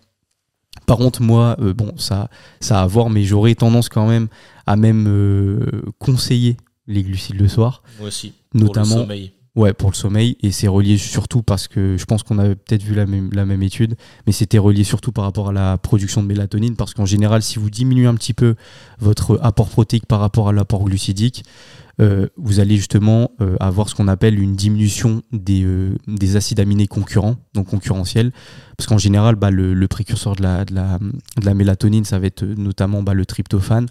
Par contre, moi, euh, bon, ça, ça à voir, mais j'aurais tendance quand même à même euh, conseiller les glucides le soir. Moi aussi. Notamment, pour le sommeil. Ouais, pour le sommeil. Et c'est relié surtout parce que je pense qu'on avait peut-être vu la même, étude, mais c'était relié surtout par rapport à la production de mélatonine. Parce qu'en général, si vous diminuez un petit peu votre apport protéique par rapport à l'apport glucidique, euh, vous allez justement euh, avoir ce qu'on appelle une diminution des, euh, des, acides aminés concurrents, donc concurrentiels. Parce qu'en général, bah, le, précurseur de la, de, la, de la, mélatonine, ça va être notamment bah, le tryptophane.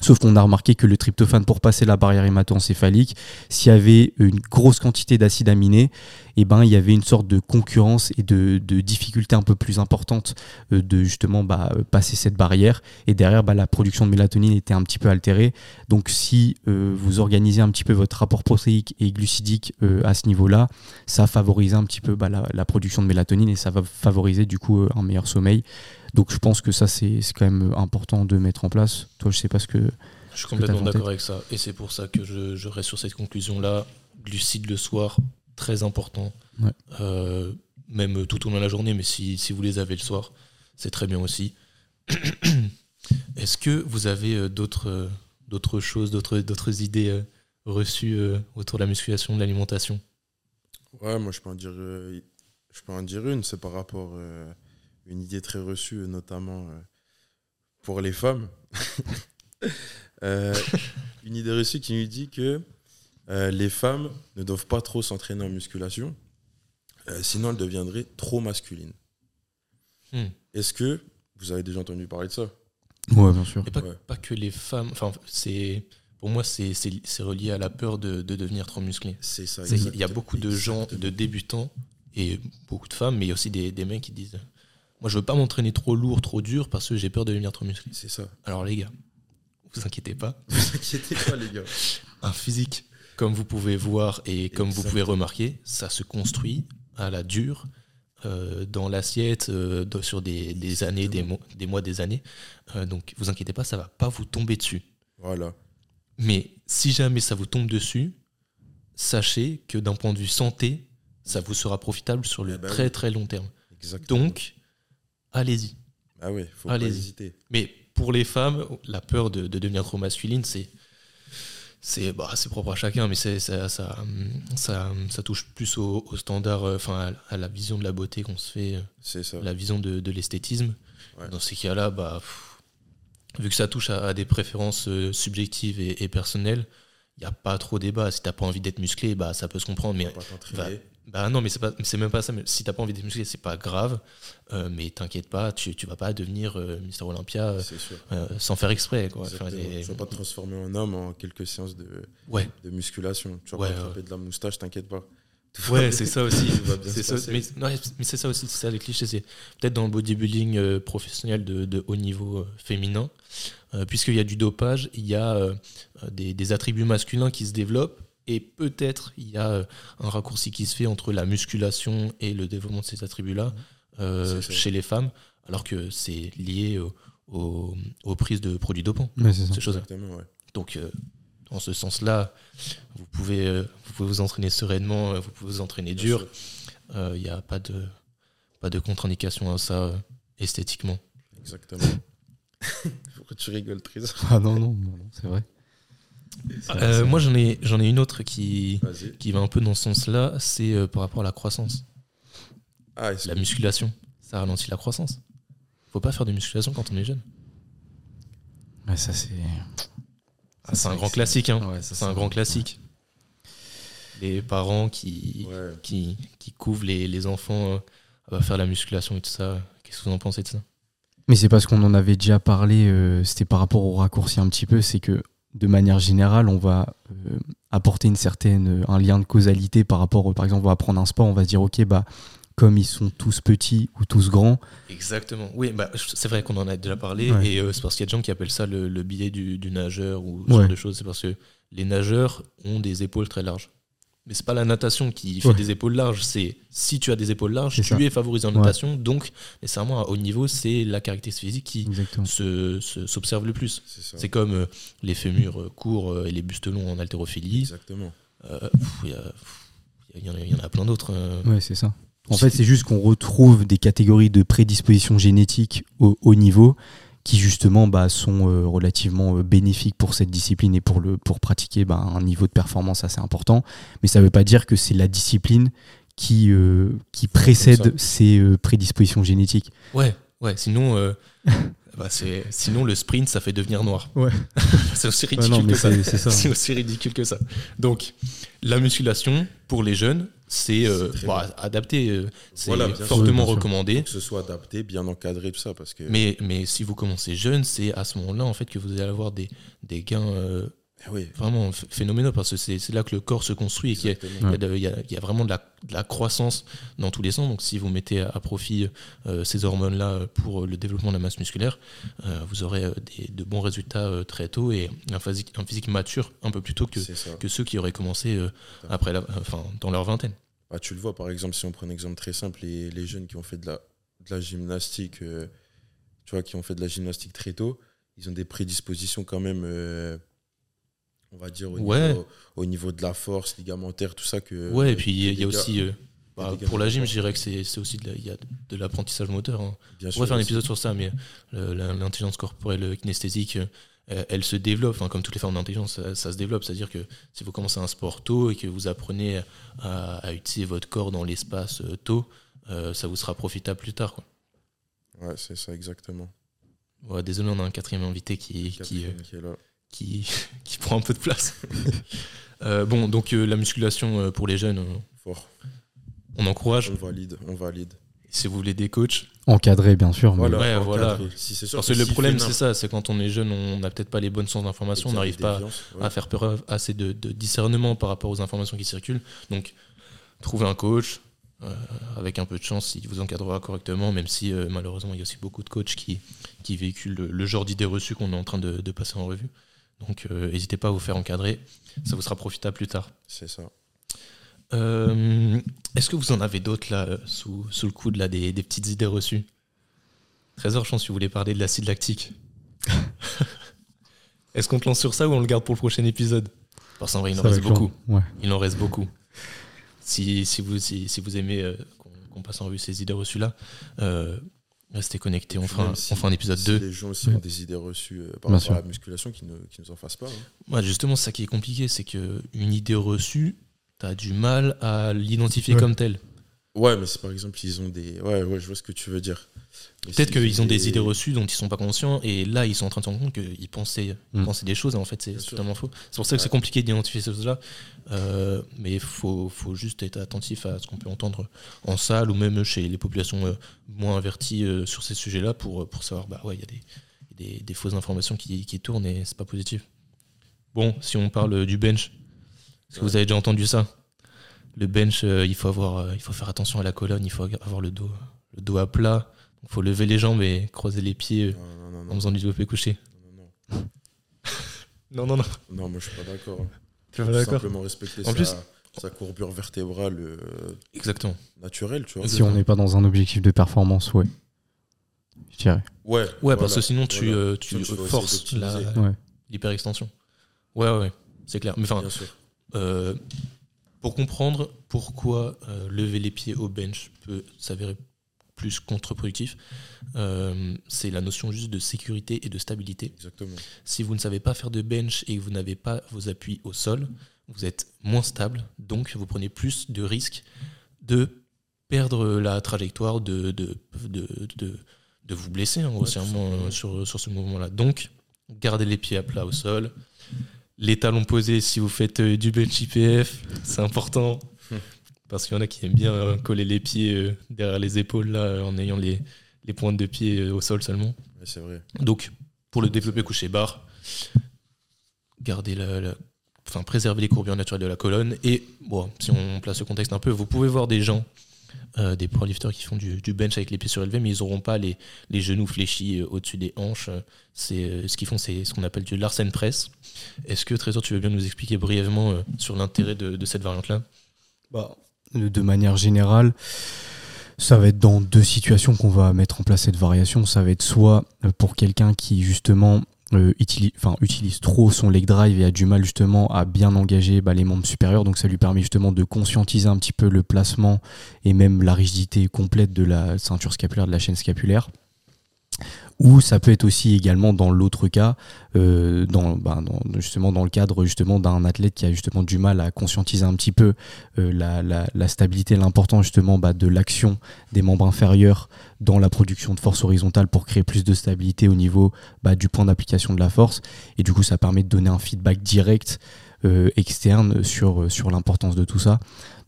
Sauf qu'on a remarqué que le tryptophane, pour passer la barrière hémato-encéphalique, s'il y avait une grosse quantité d'acides aminés, eh ben, il y avait une sorte de concurrence et de, difficulté un peu plus importante euh, de justement bah, passer cette barrière. Et derrière, bah, la production de mélatonine était un petit peu altérée. Donc si euh, vous organisez un petit peu votre rapport protéique et glucidique euh, à ce niveau-là, ça favorise un petit peu bah, la, la, production de mélatonine et ça va favoriser du coup un meilleur sommeil. Donc je pense que ça, c'est quand même important de mettre en place. Toi, je sais pas ce que. Je suis complètement d'accord avec ça. Et c'est pour ça que je, reste sur cette conclusion-là. Glucides le soir, très important. même tout au long de la journée, mais si, si vous les avez le soir, c'est très bien aussi. Est-ce que vous avez d'autres d'autres choses, d'autres idées reçues autour de la musculation, de l'alimentation? Ouais, moi je peux en dire, je peux en dire une, c'est par rapport une idée très reçue, notamment pour les femmes. Euh, une idée reçue qui nous dit que euh, les femmes ne doivent pas trop s'entraîner en musculation, euh, sinon elles deviendraient trop masculines. Hmm. Est-ce que vous avez déjà entendu parler de ça? Ouais, bien sûr. pas, que les femmes. Enfin, c'est pour moi, c'est relié à la peur de, devenir trop musclé. C'est ça. Il y a beaucoup de gens, de débutants et beaucoup de femmes, mais il y a aussi des, des mecs qui disent Moi, je veux pas m'entraîner trop lourd, trop dur parce que j'ai peur de devenir trop musclé. C'est ça. Alors, les gars, vous inquiétez pas. Vous inquiétez pas, les gars. Un physique, comme vous pouvez voir et comme vous pouvez remarquer, ça se construit à la dure, euh, dans l'assiette, euh, sur des, années, des, des, mois, des années. Euh, donc, vous inquiétez pas, ça va pas vous tomber dessus. Voilà. Mais si jamais ça vous tombe dessus, sachez que d'un point de vue santé, ça vous sera profitable sur le eh ben très très long terme. Exactement. Donc, allez-y. Ah oui, faut pas hésiter. Mais pour les femmes, la peur de, devenir trop masculine, c'est c'est bah, propre à chacun, mais ça, ça, ça, ça, touche plus au, standard, euh, enfin à, la vision de la beauté qu'on se fait, ça. la vision de, l'esthétisme. Dans ces cas-là, bah, vu que ça touche à, des préférences euh, subjectives et, personnelles, il n'y a pas trop débat. Si tu n'as pas envie d'être musclé, bah, ça peut se comprendre. Mais bah non, mais c'est pas, c'est même pas ça. Si t'as pas envie d'être musclé, c'est pas grave. Euh, mais t'inquiète pas, tu, tu vas pas devenir euh, Mister Olympia euh, sans faire exprès. Quoi. Enfin, Tu vas pas te transformer en homme en quelques séances de, ouais. de musculation. Tu vas pas attraper de la moustache, t'inquiète pas. ouais, c'est ça aussi. mais, mais c'est ça aussi, c'est ça les clichés. C'est peut-être dans le bodybuilding professionnel de, de, haut niveau féminin, puisqu'il y a du dopage, il y a des, des attributs masculins qui se développent et peut-être il y a euh, un raccourci qui se fait entre la musculation et le développement de ces attributs-là euh, chez les femmes, alors que c'est lié aux prises de produits dopants. ces choses Donc, euh, dans ce sens-là, vous pouvez, vous pouvez vous entraîner sereinement, vous pouvez vous entraîner dur. Il n'y a pas de, pas de contre-indication à ça esthétiquement. Exactement. Pourquoi tu rigoles, Trésor Ah non, non, non c'est vrai. Euh, moi, j'en ai, j'en ai une autre qui, qui va un peu dans ce sens-là. C'est euh, par rapport à la croissance. Ah, la musculation, ça ralentit la croissance. Faut pas faire de musculation quand on est jeune. Ouais, ça c'est. Ah, c'est un grand classique. Hein. c'est un grand classique. Les parents qui, qui, qui couvrent les, les enfants euh, à faire la musculation et tout ça. Qu'est-ce que vous en pensez de ça? Mais c'est parce qu'on en avait déjà parlé. C'était par rapport au raccourci un petit peu. C'est que de manière générale, on va euh, apporter une certaine, un lien de causalité par rapport, par exemple, on va prendre un sport, on va se dire, ok, bah, comme ils sont tous petits ou tous grands. Exactement. Oui, bah, c'est vrai qu'on en a déjà parlé, et euh, c'est parce qu'il y a des gens qui appellent ça le, le biais du, nageur ou ce genre de choses. C'est parce que les nageurs ont des épaules très larges. Mais c'est pas la natation qui fait des épaules larges, c'est si tu as des épaules larges, tu es favorisé en natation, donc nécessairement à haut niveau, c'est la caractéristique physique qui s'observe le plus. C'est comme euh, les fémurs euh, courts euh, et les bustes longs en haltérophilie. Exactement. Il y, y, en a plein d'autres. Ouais, c'est ça. En fait, c'est juste qu'on retrouve des catégories de prédisposition génétique au haut niveau qui justement bah, sont euh, relativement euh, bénéfiques pour cette discipline et pour, le, pour pratiquer bah, un niveau de performance assez important. Mais ça ne veut pas dire que c'est la discipline qui, euh, qui précède ces prédispositions génétiques. Ouais, ouais sinon, bah, sinon le sprint, ça fait devenir noir. Ouais. c'est aussi ridicule que ça. C'est aussi ridicule que ça. Donc, la musculation, pour les jeunes, c'est euh, adapté, euh, c'est fortement recommandé. que ce soit adapté, bien encadré, tout ça. Parce que... mais, mais si vous commencez jeune, c'est à ce moment-là en fait, que vous allez avoir des, des gains euh, ah vraiment phénoménaux parce que c'est là que le corps se construit et qu'il y, y, a vraiment de la, de la, croissance dans tous les sens. Donc si vous mettez à, profit ces hormones-là pour le développement de la masse musculaire, vous aurez des, de bons résultats très tôt et un physique, un physique mature un peu plus tôt que, que ceux qui auraient commencé après la, enfin, dans leur vingtaine. Bah, tu le vois, par exemple, si on prend un exemple très simple, les, les jeunes qui ont fait de la, de la gymnastique, euh, tu vois, qui ont fait de la gymnastique très tôt, ils ont des prédispositions quand même euh, on va dire, au, niveau, au niveau de la force ligamentaire, tout ça. Que, ouais, et puis il y, a aussi. Bah, pour la gym, je dirais que c'est aussi de, y a de l'apprentissage moteur. Hein. on va faire un épisode sur ça, mais l'intelligence corporelle kinesthésique, elle, se développe, comme toutes les formes d'intelligence, ça, se développe. C'est-à-dire que si vous commencez un sport tôt et que vous apprenez à, utiliser votre corps dans l'espace euh, tôt, euh, ça vous sera profitable plus tard. Quoi. Ouais, c'est ça exactement. désolé, on a un quatrième invité qui, qui, euh, qui, qui, prend un peu de place. bon, donc la musculation pour les jeunes, Fort. on encourage. On valide, on valide. Si vous voulez des coachs, Encadré, bien sûr. Voilà, voilà. Parce que le problème, c'est ça, c'est quand on est jeune, on n'a peut-être pas les bonnes sources d'informations, on n'arrive pas à faire preuve assez de, discernement par rapport aux informations qui circulent. Donc, trouvez un coach, euh, avec un peu de chance, il vous encadrera correctement, même si euh, malheureusement, il y a aussi beaucoup de coachs qui, qui véhiculent le, genre d'idées reçues qu'on est en train de, passer en revue. Donc, euh, n'hésitez pas à vous faire encadrer, ça vous sera profitable plus tard. C'est ça. Euh, est-ce que vous en avez d'autres là sous, sous, le coude là, des, des, petites idées reçues? Trésor, je pense que vous voulez parler de l'acide lactique. Est-ce qu'on te lance sur ça ou on le garde pour le prochain épisode? Parce qu'en vrai, il en reste beaucoup. Il en reste beaucoup. Si, si, vous, si, si vous aimez euh, qu'on passe en revue ces idées reçues là, euh, restez connectés. On fera, on fera un épisode si 2. Les gens aussi ont des idées reçues par rapport à la musculation qui ne, qui nous en fassent pas. Hein. justement, ça qui est compliqué, c'est qu'une idée reçue, tu as du mal à l'identifier comme tel. Ouais, mais c'est par exemple, ils ont des. Ouais, ouais, je vois ce que tu veux dire. Peut-être qu'ils ont des... idées reçues dont ils sont pas conscients, et là, ils sont en train de se rendre compte qu'ils pensaient, mm. pensaient des choses, et en fait, c'est totalement faux. C'est pour ça que c'est compliqué d'identifier ces choses-là. Euh, mais il faut, faut, juste être attentif à ce qu'on peut entendre en salle ou même chez les populations euh, moins averties euh, sur ces sujets-là pour, pour savoir, bah ouais, il y a des, des, des, fausses informations qui, qui tournent et c'est pas positif. Bon, si on parle du bench, est-ce que vous avez déjà entendu ça? Le bench, il, faut avoir, il faut faire attention à la colonne, il faut avoir le dos, le dos à plat. Il faut lever les jambes et croiser les pieds euh, en faisant du développé couché. Non, non, non. non, moi je suis pas d'accord. Tu pas d'accord Simplement respecter en sa, plus, sa courbure vertébrale Exactement. naturelle, tu vois. Si on n'est pas dans un objectif de performance, ouais. Je dirais. Ouais, ouais parce que sinon tu, tu, forces l'hyperextension. Ouais. ouais, ouais, c'est clair. Mais enfin, euh, pour comprendre pourquoi euh, lever les pieds au bench peut s'avérer plus contre-productif, euh, c'est la notion juste de sécurité et de stabilité. Exactement. Si vous ne savez pas faire de bench et que vous n'avez pas vos appuis au sol, vous êtes moins stable, donc vous prenez plus de risques de perdre la trajectoire, de, de, de, de, vous blesser hein, grossièrement sur, sur ce mouvement-là. Donc, gardez les pieds à plat au sol, les talons posés si vous faites euh, du bench IPF, c'est important. Parce qu'il y en a qui aiment bien euh, coller les pieds euh, derrière les épaules là, en ayant les, les pointes de pied au sol seulement. c'est vrai. Donc, pour le développer couché barre, gardez la, enfin, préserver les courbures naturelles de la colonne. Et bon, si on place le contexte un peu, vous pouvez voir des gens euh, des powerlifters qui font du, bench avec les pieds surélevés, mais ils n'auront pas les, les, genoux fléchis euh, au-dessus des hanches. C'est euh, ce qu'ils font, c'est ce qu'on appelle du Larsen press. Est-ce que Trésor, tu veux bien nous expliquer brièvement sur l'intérêt de, cette variante-là? Bah, De manière générale, ça va être dans deux situations qu'on va mettre en place cette variation. Ça va être soit pour quelqu'un qui justement euh, utilise, utilise trop son leg drive et a du mal justement à bien engager bah, les membres supérieurs. Donc ça lui permet justement de conscientiser un petit peu le placement et même la rigidité complète de la ceinture scapulaire, de la chaîne scapulaire. Ou ça peut être aussi également dans l'autre cas, euh, bah, dans, le cadre justement d'un athlète qui a justement du mal à conscientiser un petit peu euh, la, stabilité, l'importance justement bah, de l'action des membres inférieurs dans la production de force horizontale pour créer plus de stabilité au niveau bah, du point d'application de la force. Et du coup, ça permet de donner un feedback direct euh, externe sur, sur l'importance de tout ça.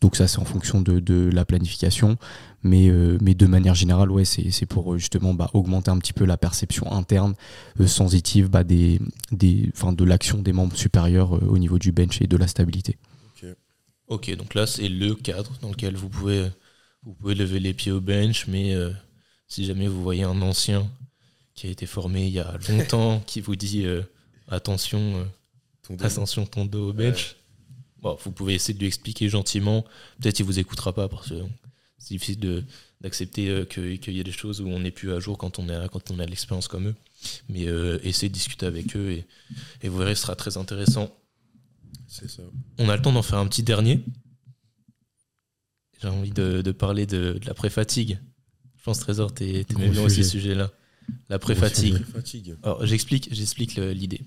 Donc ça, c'est en fonction de, la planification. Mais, euh, mais de manière générale, ouais, c'est pour euh, justement bah, augmenter un petit peu la perception interne euh, sensitive bah, des, des, de l'action des membres supérieurs au niveau du bench et de la stabilité. Ok, donc là, c'est le cadre dans lequel vous pouvez, vous pouvez lever les pieds au bench, mais si jamais vous voyez un ancien qui a été formé il y a longtemps, qui vous dit attention, ton attention ton dos au bench, vous pouvez essayer de lui expliquer gentiment. Peut-être qu'il vous écoutera pas parce que c'est difficile d'accepter euh, qu'il y a des choses où on n'est plus à jour quand on, est, quand on a de l'expérience comme eux. Mais euh, essayez de discuter avec eux et, vous verrez, ce sera très intéressant C'est ça. On a le temps d'en faire un petit dernier. J'ai envie de, parler de, la pré-fatigue. Je pense, Trésor, tu es bien aussi ce sujet-là. La pré-fatigue. Alors, j'explique, j'explique l'idée.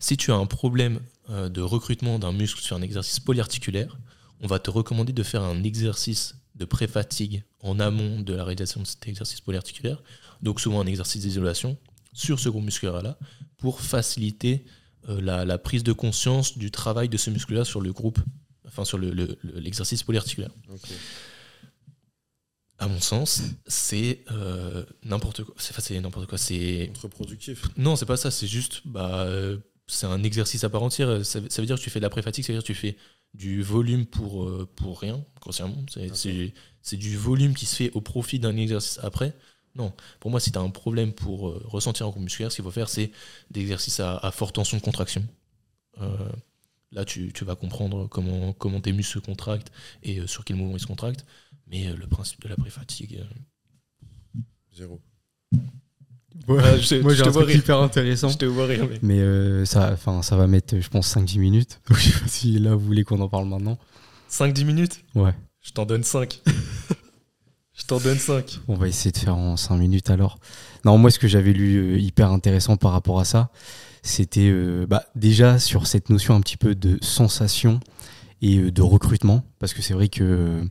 Si tu as un problème euh, de recrutement d'un muscle sur un exercice polyarticulaire, on va te recommander de faire un exercice de pré-fatigue en amont de la réalisation de cet exercice polyarticulaire, donc souvent un exercice d'isolation sur ce groupe musculaire-là, pour faciliter euh, la, prise de conscience du travail de ce muscle-là sur le groupe, enfin sur l'exercice le, polyarticulaire. À mon sens, c'est euh, n'importe quoi. C'est n'importe quoi. C'est contre-productif. Non, c'est pas ça. C'est juste, bah, c'est un exercice à part entière. Ça, veut dire que tu fais de la pré-fatigue, ça veut dire que tu fais du volume pour, euh, pour rien, grossièrement. C'est du volume qui se fait au profit d'un exercice après. Non, pour moi, si tu as un problème pour euh, ressentir un coup musculaire, ce qu'il faut faire, c'est des exercices à, forte tension de contraction. Euh, là, tu, vas comprendre comment, comment tes muscles se contractent et sur quel mouvement ils se contractent. Mais le principe de la pré-fatigue. Zéro. Moi j'ai un truc hyper intéressant. Je te vois rire. Mais, euh, ça, ça va mettre, je pense, 5-10 minutes. je sais pas si là vous voulez qu'on en parle maintenant. 5-10 minutes? Ouais. Je t'en donne 5. je t'en donne 5. On va essayer de faire en 5 minutes alors. Non, moi ce que j'avais lu euh, hyper intéressant par rapport à ça, c'était euh, bah, déjà sur cette notion un petit peu de sensation et de recrutement. Parce que c'est vrai que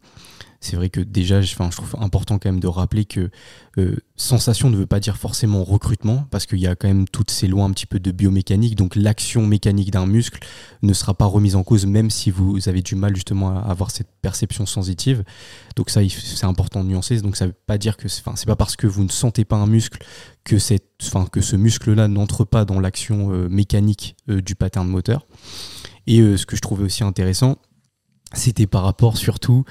c'est vrai que déjà, je, trouve important quand même de rappeler que euh, sensation ne veut pas dire forcément recrutement, parce qu'il y a quand même toutes ces lois un petit peu de biomécanique, donc l'action mécanique d'un muscle ne sera pas remise en cause, même si vous avez du mal justement à avoir cette perception sensitive. Donc ça, c'est important de nuancer. Donc ça ne veut pas dire que, c'est pas parce que vous ne sentez pas un muscle que, cette, que ce muscle-là n'entre pas dans l'action euh, mécanique euh, du pattern moteur. Et ce que je trouvais aussi intéressant, c'était par rapport surtout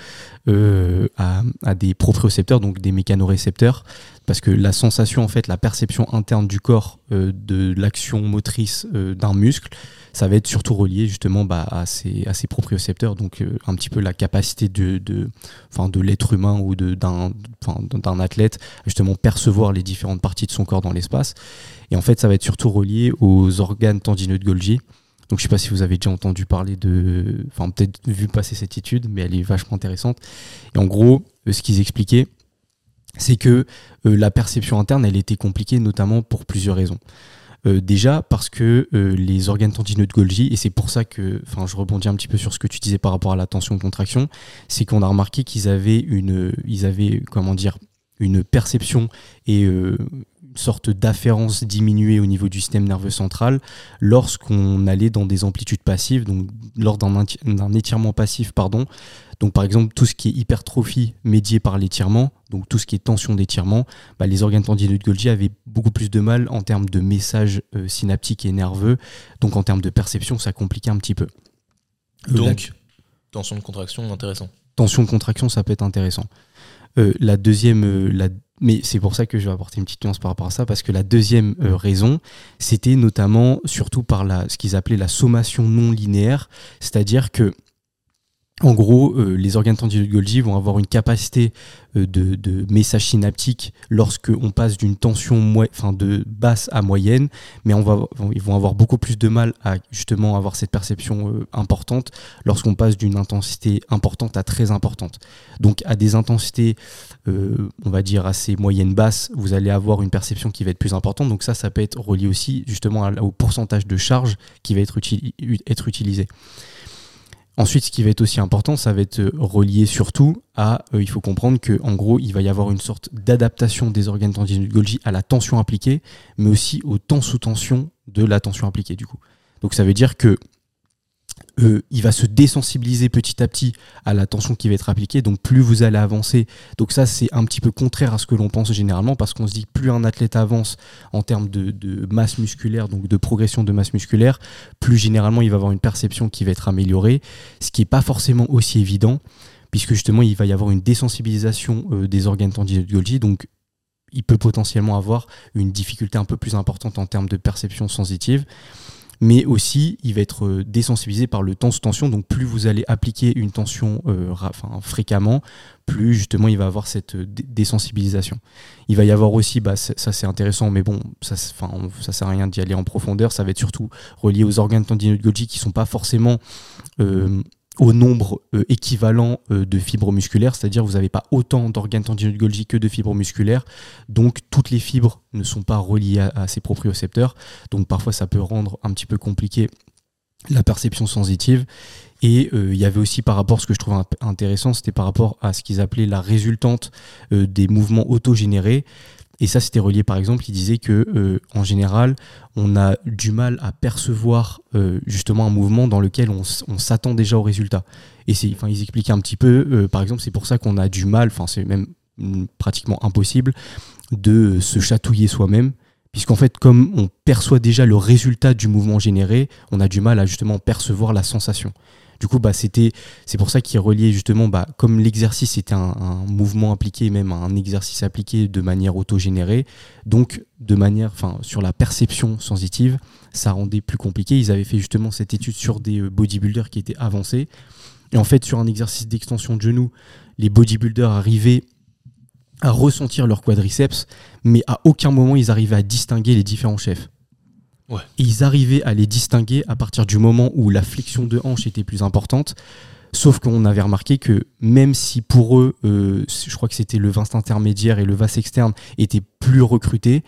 euh, à, des propriocepteurs, donc des mécanorécepteurs, parce que la sensation, en fait, la perception interne du corps euh, de l'action motrice euh, d'un muscle, ça va être surtout relié justement bah, à, ces, propriocepteurs, donc un petit peu la capacité de, de, de l'être humain ou d'un athlète à justement percevoir les différentes parties de son corps dans l'espace. Et en fait, ça va être surtout relié aux organes tendineux de Golgi. Donc je sais pas si vous avez déjà entendu parler de, enfin peut-être vu passer cette étude, mais elle est vachement intéressante. Et en gros, euh, ce qu'ils expliquaient, c'est que euh, la perception interne, elle était compliquée notamment pour plusieurs raisons. Euh, déjà parce que les organes tendineux de Golgi, et c'est pour ça que, enfin, je rebondis un petit peu sur ce que tu disais par rapport à la tension-contraction, c'est qu'on a remarqué qu'ils avaient une, ils avaient, comment dire, une perception et sorte d'afférence diminuée au niveau du système nerveux central lorsqu'on allait dans des amplitudes passives, donc lors d'un étirement passif, pardon. Donc par exemple tout ce qui est hypertrophie médiée par l'étirement, donc tout ce qui est tension d'étirement, bah, les organes tendineux de Golgi avaient beaucoup plus de mal en termes de messages euh, synaptiques et nerveux, donc en termes de perception ça compliquait un petit peu. Euh, donc tension de contraction intéressant. Tension de contraction ça peut être intéressant. Euh, la deuxième, la mais c'est pour ça que je vais apporter une petite nuance par rapport à ça, parce que la deuxième euh, raison, c'était notamment surtout par la, ce qu'ils appelaient la sommation non linéaire, c'est-à-dire que en gros, euh, les organes tendineux de Golgi vont avoir une capacité euh, de, de, message synaptique lorsque on passe d'une tension enfin de basse à moyenne, mais ils vont avoir beaucoup plus de mal à justement avoir cette perception euh, importante lorsqu'on passe d'une intensité importante à très importante. Donc à des intensités, on va dire assez moyennes basses, vous allez avoir une perception qui va être plus importante. Donc ça, ça peut être relié aussi justement au pourcentage de charge qui va être utilisé. Ensuite, ce qui va être aussi important, ça va être relié surtout à, euh, il faut comprendre que en gros, il va y avoir une sorte d'adaptation des organes tendineux de Golgi à la tension appliquée, mais aussi au temps sous tension de la tension appliquée du coup. Donc ça veut dire que euh, il va se désensibiliser petit à petit à la tension qui va être appliquée. Donc plus vous allez avancer, donc ça c'est un petit peu contraire à ce que l'on pense généralement parce qu'on se dit plus un athlète avance en termes de, masse musculaire, donc de progression de masse musculaire, plus généralement il va avoir une perception qui va être améliorée, ce qui n'est pas forcément aussi évident puisque justement il va y avoir une désensibilisation euh, des organes tendineux de Golgi. Donc il peut potentiellement avoir une difficulté un peu plus importante en termes de perception sensitive. Mais aussi il va être euh, désensibilisé par le temps sous tension. Donc plus vous allez appliquer une tension euh, fréquemment, plus justement il va avoir cette euh, désensibilisation. Il va y avoir aussi, bah, ça c'est intéressant, mais bon, ça, ça sert à rien d'y aller en profondeur. Ça va être surtout relié aux organes tendineux de Golgi qui sont pas forcément au nombre euh, équivalent euh, de fibres musculaires, c'est-à-dire vous n'avez pas autant d'organes tendineux que de fibres musculaires, donc toutes les fibres ne sont pas reliées à, ces propriocepteurs, donc parfois ça peut rendre un petit peu compliqué la perception sensitive. Et euh, il y avait aussi par rapport, ce que je trouve intéressant, c'était par rapport à ce qu'ils appelaient la résultante des mouvements autogénérés. Et ça, c'était relié, par exemple, il disait que euh, en général, on a du mal à percevoir euh, justement un mouvement dans lequel on, s'attend déjà au résultat. Et c'est, enfin, ils expliquaient un petit peu, euh, par exemple, c'est pour ça qu'on a du mal, enfin, c'est même mm, pratiquement impossible de se chatouiller soi-même, puisqu'en fait, comme on perçoit déjà le résultat du mouvement généré, on a du mal à justement percevoir la sensation. Du coup, bah, c'est pour ça qu'il reliait justement, bah, comme l'exercice était un, mouvement appliqué, même un exercice appliqué de manière autogénérée, donc de manière, sur la perception sensitive, ça rendait plus compliqué. Ils avaient fait justement cette étude sur des euh, bodybuilders qui étaient avancés. Et en fait, sur un exercice d'extension de genoux, les bodybuilders arrivaient à ressentir leur quadriceps, mais à aucun moment ils arrivaient à distinguer les différents chefs ils arrivaient à les distinguer à partir du moment où la flexion de hanche était plus importante. Sauf qu'on avait remarqué que même si pour eux, euh, je crois que c'était le VAST intermédiaire et le VAS externe étaient plus recrutés,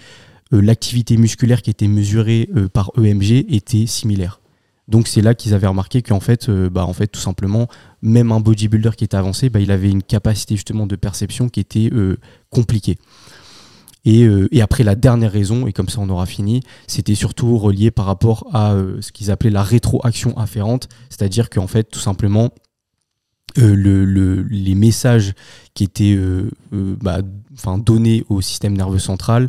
euh, l'activité musculaire qui était mesurée euh, par EMG était similaire. Donc c'est là qu'ils avaient remarqué qu'en fait, bah, en fait, tout simplement, même un bodybuilder qui était avancé, bah, il avait une capacité justement de perception qui était compliquée. Euh, et, après, la dernière raison, et comme ça on aura fini, c'était surtout relié par rapport à euh, ce qu'ils appelaient la rétroaction afférente, c'est-à-dire qu'en fait, tout simplement, euh, le, les messages qui étaient bah, donnés au système nerveux central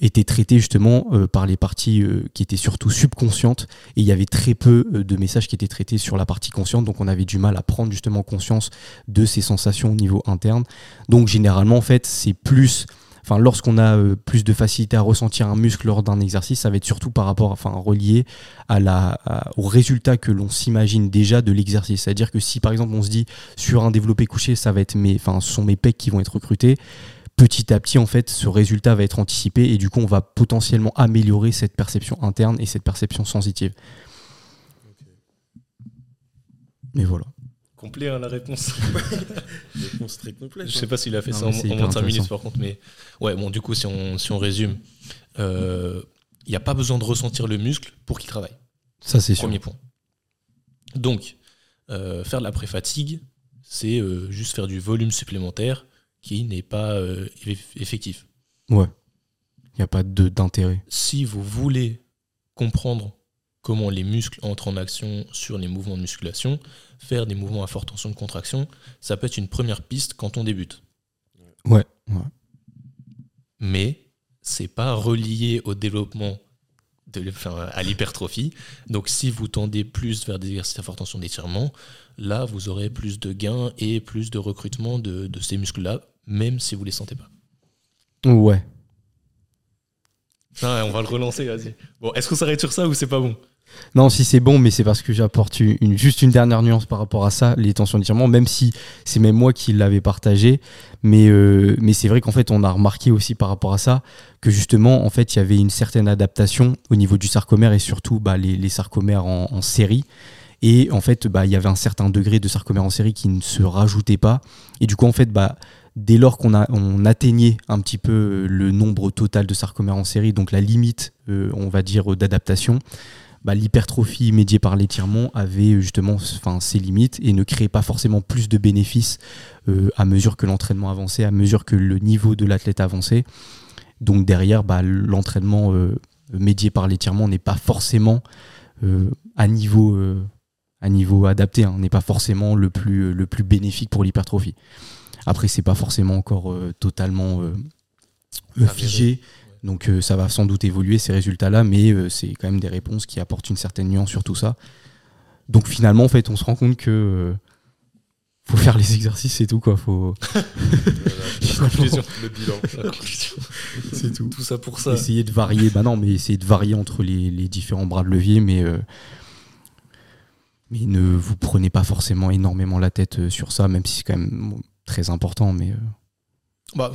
étaient traités justement par les parties qui étaient surtout subconscientes. Et il y avait très peu de messages qui étaient traités sur la partie consciente. Donc on avait du mal à prendre justement conscience de ces sensations au niveau interne. Donc généralement en fait c'est plus enfin, lorsqu'on a euh, plus de facilité à ressentir un muscle lors d'un exercice, ça va être surtout par rapport, enfin, relié à la, au résultat que l'on s'imagine déjà de l'exercice. C'est-à-dire que si par exemple on se dit sur un développé couché, ça va être mes, enfin, ce sont mes pecs qui vont être recrutés petit à petit, en fait, ce résultat va être anticipé et du coup, on va potentiellement améliorer cette perception interne et cette perception sensitive. Mais voilà complet hein, la réponse. réponse très complète. Je sais hein. pas s'il a fait ça en, moins de 5 minutes par contre, mais ouais, bon, du coup, si on, si on résume, il euh, n'y a pas besoin de ressentir le muscle pour qu'il travaille. Ça, c'est Premier point. Donc, euh, faire de la pré-fatigue, c'est euh, juste faire du volume supplémentaire qui n'est pas effectif. Ouais. Il n'y a pas d'intérêt. Si vous voulez comprendre comment les muscles entrent en action sur les mouvements de musculation, faire des mouvements à forte tension de contraction, ça peut être une première piste quand on débute. Ouais. Mais c'est pas relié au développement de, à l'hypertrophie. Donc si vous tendez plus vers des exercices à forte tension d'étirement, là vous aurez plus de gains et plus de recrutement de, de ces muscles-là, même si vous les sentez pas. Ouais. on va le relancer, vas-y. Bon, est-ce qu'on s'arrête sur ça ou c'est pas bon? Non, si c'est bon, mais c'est parce que j'apporte une, juste une dernière nuance par rapport à ça, les tensions d'étirement, même si c'est même moi qui l'avais partagé. Mais, euh, mais c'est vrai qu'en fait, on a remarqué aussi par rapport à ça que justement, en fait, il y avait une certaine adaptation au niveau du sarcomère et surtout bah, les, sarcomères en, série. Et en fait, bah, il y avait un certain degré de sarcomère en série qui ne se rajoutait pas. Et du coup, en fait, bah, dès lors qu'on on atteignait un petit peu le nombre total de sarcomères en série, donc la limite, euh, on va dire, d'adaptation, bah, l'hypertrophie médiée par l'étirement avait justement ses limites et ne créait pas forcément plus de bénéfices euh, à mesure que l'entraînement avançait, à mesure que le niveau de l'athlète avançait. Donc derrière, bah, l'entraînement euh, médié par l'étirement n'est pas forcément euh, à, niveau, à niveau adapté, hein, n'est pas forcément le plus, le plus bénéfique pour l'hypertrophie. Après, c'est pas forcément encore totalement figé. Donc euh, ça va sans doute évoluer ces résultats-là, mais euh, c'est quand même des réponses qui apportent une certaine nuance sur tout ça. Donc finalement, en fait, on se rend compte que faut faire les exercices et tout quoi. Faut. le bilan. C'est tout. Tout ça pour ça. Essayer de varier. Bah non, mais essayer de varier entre les, les différents bras de levier, mais euh, mais ne vous prenez pas forcément énormément la tête euh, sur ça, même si c'est quand même très important. Mais euh.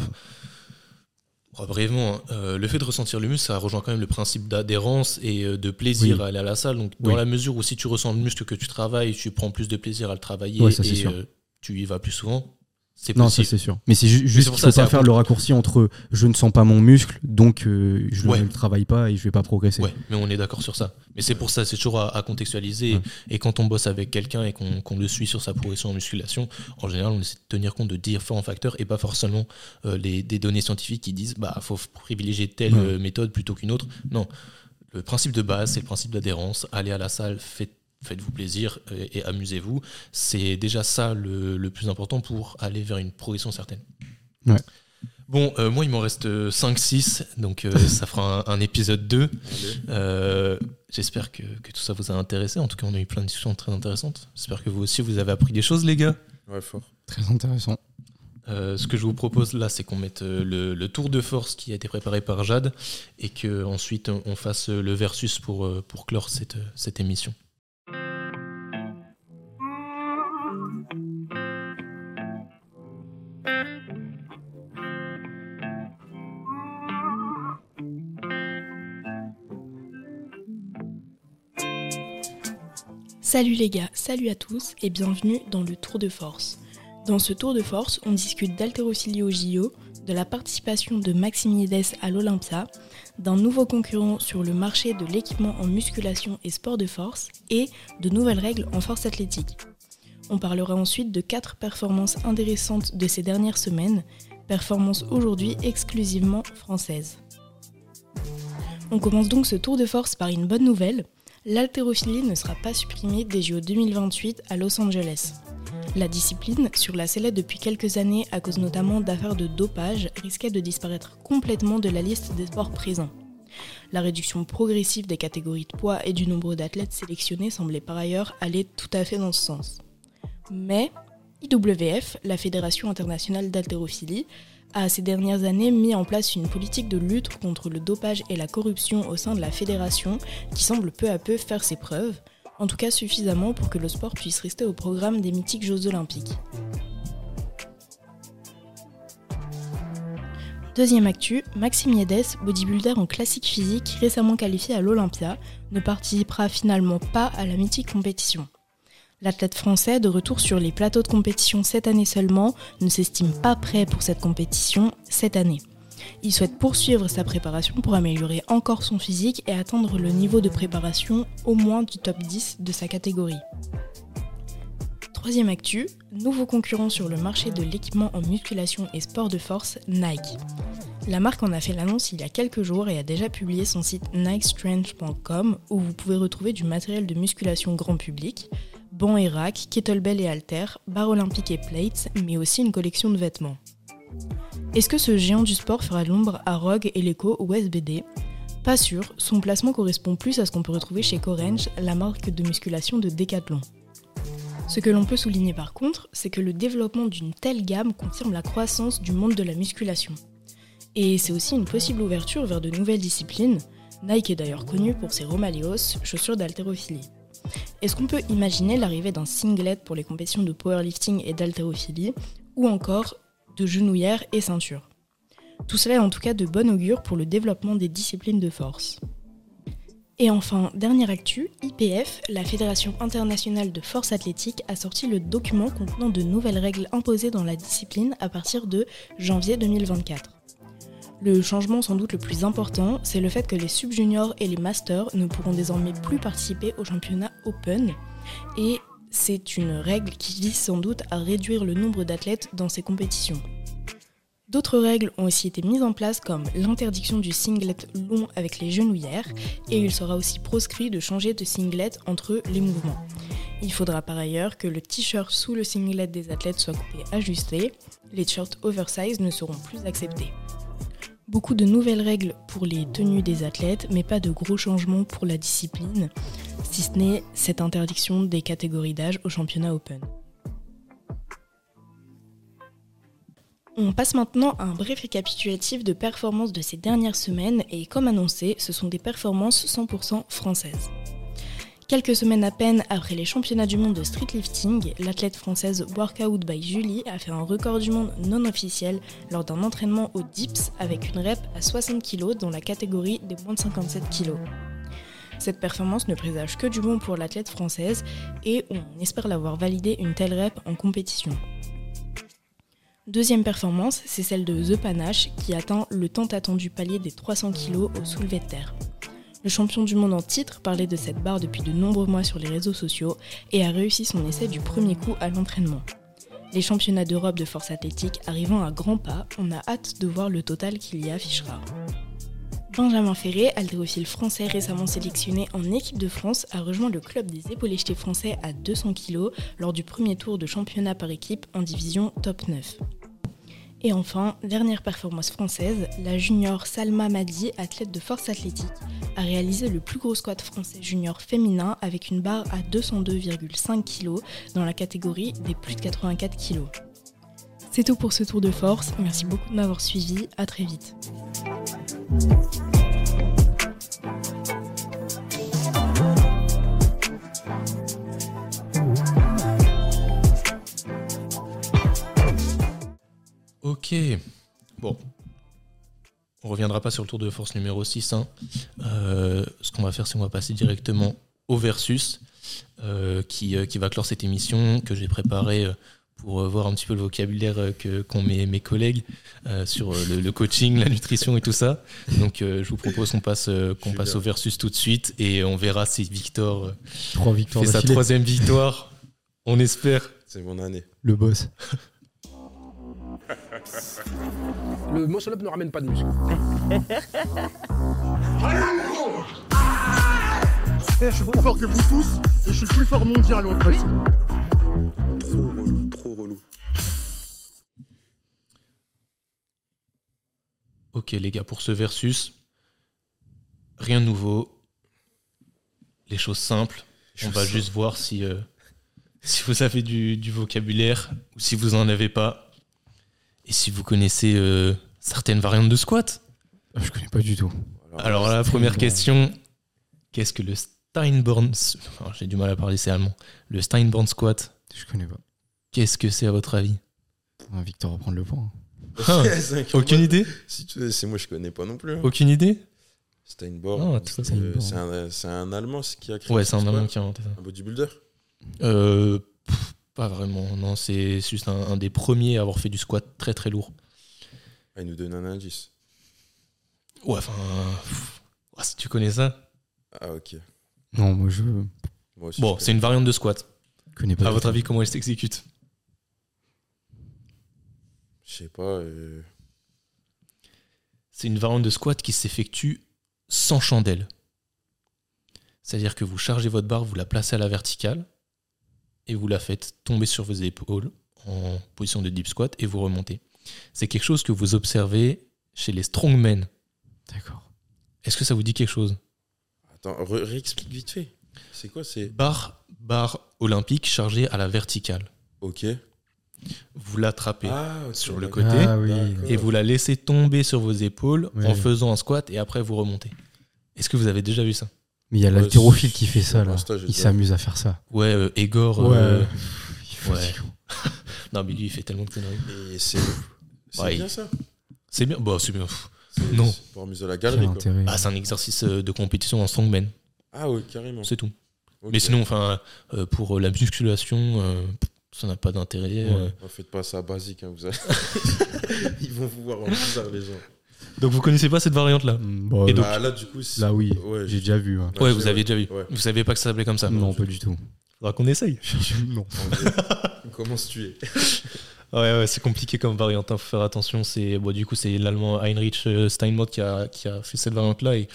Bah, brièvement, hein, le fait de ressentir le muscle, ça rejoint quand même le principe d'adhérence et de plaisir à aller à la salle. Donc, dans la mesure où si tu ressens le muscle que tu travailles, tu prends plus de plaisir à le travailler et tu y vas plus souvent. C'est non, ça c'est sûr. Mais c'est juste pour ça, pas faire le raccourci entre je ne sens pas mon muscle, donc euh, je ne travaille pas et je vais pas progresser. Ouais, mais on est d'accord sur ça. Mais c'est pour ça, c'est toujours à, contextualiser. Et quand on bosse avec quelqu'un et qu'on le suit sur sa progression en musculation, en général, on essaie de tenir compte de différents facteurs et pas forcément euh, les, des données scientifiques qui disent bah faut privilégier telle euh, méthode plutôt qu'une autre. Non. Le principe de base, c'est le principe d'adhérence. Aller à la salle, faites faites-vous plaisir et, amusez-vous. C'est déjà ça le, plus important pour aller vers une progression certaine. Bon, euh, moi, il m'en reste 5-6, donc euh, ça fera un, épisode 2. Euh, j'espère que, tout ça vous a intéressé. En tout cas, on a eu plein de discussions très intéressantes. J'espère que vous aussi, vous avez appris des choses, les gars. Ouais, fort. Très intéressant. ce que je vous propose là, c'est qu'on mette le, tour de force qui a été préparé par Jade et qu'ensuite on fasse le versus pour, pour clore cette, cette émission. Salut les gars, salut à tous et bienvenue dans le Tour de Force. Dans ce Tour de Force, on discute d'haltérophilie au JO, de la participation de Maximides à l'Olympia, d'un nouveau concurrent sur le marché de l'équipement en musculation et sport de force et de nouvelles règles en force athlétique. On parlera ensuite de quatre performances intéressantes de ces dernières semaines, performances aujourd'hui exclusivement françaises. On commence donc ce tour de force par une bonne nouvelle l'haltérophilie ne sera pas supprimée des JO 2028 à Los Angeles. La discipline, sur la sellette depuis quelques années à cause notamment d'affaires de dopage, risquait de disparaître complètement de la liste des sports présents. La réduction progressive des catégories de poids et du nombre d'athlètes sélectionnés semblait par ailleurs aller tout à fait dans ce sens. Mais IWF, la Fédération internationale d'haltérophilie, a ces dernières années mis en place une politique de lutte contre le dopage et la corruption au sein de la fédération qui semble peu à peu faire ses preuves, en tout cas suffisamment pour que le sport puisse rester au programme des mythiques Jeux olympiques. Deuxième actu, Maxime Yedes, bodybuilder en classique physique récemment qualifié à l'Olympia, ne participera finalement pas à la mythique compétition. L'athlète français, de retour sur les plateaux de compétition cette année seulement, ne s'estime pas prêt pour cette compétition cette année. Il souhaite poursuivre sa préparation pour améliorer encore son physique et atteindre le niveau de préparation au moins du top 10 de sa catégorie. Troisième actu, nouveau concurrent sur le marché de l'équipement en musculation et sport de force, Nike. La marque en a fait l'annonce il y a quelques jours et a déjà publié son site nikestrength.com où vous pouvez retrouver du matériel de musculation grand public, bancs et racks, kettlebell et haltères, barres olympiques et plates, mais aussi une collection de vêtements. Est-ce que ce géant du sport fera l'ombre à Rogue, Eleco ou SBD Pas sûr, son placement correspond plus à ce qu'on peut retrouver chez Corange, la marque de musculation de Decathlon. Ce que l'on peut souligner par contre, c'est que le développement d'une telle gamme confirme la croissance du monde de la musculation. Et c'est aussi une possible ouverture vers de nouvelles disciplines. Nike est d'ailleurs connu pour ses Romaleos, chaussures d'haltérophilie. Est-ce qu'on peut imaginer l'arrivée d'un singlet pour les compétitions de powerlifting et d'haltérophilie, ou encore de genouillère et ceinture? Tout cela est en tout cas de bon augure pour le développement des disciplines de force. Et enfin, dernière actu, IPF, la Fédération internationale de force athlétique, a sorti le document contenant de nouvelles règles imposées dans la discipline à partir de janvier 2024. Le changement sans doute le plus important, c'est le fait que les sub-juniors et les masters ne pourront désormais plus participer au championnat Open. Et c'est une règle qui vise sans doute à réduire le nombre d'athlètes dans ces compétitions. D'autres règles ont aussi été mises en place comme l'interdiction du singlet long avec les genouillères et il sera aussi proscrit de changer de singlet entre les mouvements. Il faudra par ailleurs que le t-shirt sous le singlet des athlètes soit coupé ajusté, les shirts oversize ne seront plus acceptés. Beaucoup de nouvelles règles pour les tenues des athlètes, mais pas de gros changements pour la discipline, si ce n'est cette interdiction des catégories d'âge au championnat Open. On passe maintenant à un bref récapitulatif de performances de ces dernières semaines et comme annoncé, ce sont des performances 100% françaises. Quelques semaines à peine après les championnats du monde de streetlifting, l'athlète française Workout by Julie a fait un record du monde non officiel lors d'un entraînement au dips avec une rep à 60 kg dans la catégorie des moins de 57 kg. Cette performance ne présage que du bon pour l'athlète française et on espère l'avoir validé une telle rep en compétition. Deuxième performance, c'est celle de The Panache qui atteint le tant attendu palier des 300 kg au soulevé de terre. Le champion du monde en titre parlait de cette barre depuis de nombreux mois sur les réseaux sociaux et a réussi son essai du premier coup à l'entraînement. Les championnats d'Europe de force athlétique arrivant à grands pas, on a hâte de voir le total qu'il y affichera. Benjamin Ferré, haltérophile français récemment sélectionné en équipe de France, a rejoint le club des épaules jetés français à 200 kg lors du premier tour de championnat par équipe en division top 9. Et enfin, dernière performance française, la junior Salma Madi, athlète de force athlétique, a réalisé le plus gros squat français junior féminin avec une barre à 202,5 kg dans la catégorie des plus de 84 kg. C'est tout pour ce tour de force, merci beaucoup de m'avoir suivi, à très vite. Ok. Bon. On reviendra pas sur le tour de force numéro 6. Hein. Euh, ce qu'on va faire, c'est qu'on va passer directement au versus euh, qui, euh, qui, va clore cette émission que j'ai préparée pour voir un petit peu le vocabulaire qu'ont mes, mes collègues sur le, coaching, la nutrition et tout ça. Donc je vous propose qu'on passe, qu'on passe au versus tout de suite et on verra si Victor Trois victoires fait sa troisième victoire. On espère. C'est mon année. Le boss. Le muscle up ne ramène pas de muscle. je suis plus fort que vous tous et je suis le plus fort mondial en fait. Trop relou, trop relou. Ok les gars, pour ce versus, rien de nouveau. Les choses simples. On va juste voir si, euh, si vous avez du, du vocabulaire ou si vous en avez pas. Et si vous connaissez euh, certaines variantes de squat? Ah, Je connais pas du tout. Alors, la première question, qu'est-ce que le Steinborn... J'ai du mal à parler, c'est allemand. Le Steinborn squat? Je connais pas. Qu'est-ce que c'est à votre avis? Ah, Victor va prendre le point. Ah, aucune idée? Si tu c'est moi je connais pas non plus. Hein. Aucune idée? Steinborn, c'est un, Allemand qui a créé Ouais, c'est un Allemand qui a inventé ça. Un bodybuilder? Euh, pas vraiment, non, c'est juste un, des premiers à avoir fait du squat très très lourd. Ah, il nous donne un indice. Ouais, enfin. si tu connais ça. Ah, ok. Non, moi je. bon, c'est une variante de squat. connais pas à votre avis, comment elle s'exécute? Je sais pas. Euh. C'est une variante de squat qui s'effectue sans chandelle. C'est-à-dire que vous chargez votre barre, vous la placez à la verticale et vous la faites tomber sur vos épaules en position de deep squat et vous remontez. C'est quelque chose que vous observez chez les strongmen. D'accord. Est-ce que ça vous dit quelque chose? Attends, réexplique vite fait. C'est quoi c'est barre, barre olympique chargée à la verticale. Ok. Vous l'attrapez ah, sur le côté ah et vous la laissez tomber sur vos épaules en faisant un squat et après vous remontez. Est-ce que vous avez déjà vu ça? Mais il y a l'haltérophile qui fait ça, là. il s'amuse à faire ça. Ouais, euh, Egor. Ouais. Euh, ouais. non, mais lui, il fait tellement de conneries. Et c'est bien ça C'est bien. Bah, c'est bien. Non. Pour amuser la galerie. Quoi. Ah, c'est un exercice euh, de compétition en strongman. Ah, ouais, carrément. C'est tout. Mais sinon, enfin, pour la musculation, ça n'a pas d'intérêt. Ouais. Faites pas ça basique, hein, vous allez... Ils vont vous voir en bizarre, les gens. Donc vous connaissez pas cette variante là mm, Et donc, bah, là du coup là oui, j'ai déjà vu. Ouais, vous avez déjà vu. Vous savez pas que ça s'appelait comme ça Non, pas du tout. Faudra qu'on essaye. non. Comment se tuer Ouais, ouais c'est compliqué comme variante. Hein. Faut faire attention. C'est bon, du coup c'est l'allemand Heinrich euh, Steinmott qui a, qui a fait cette variante là et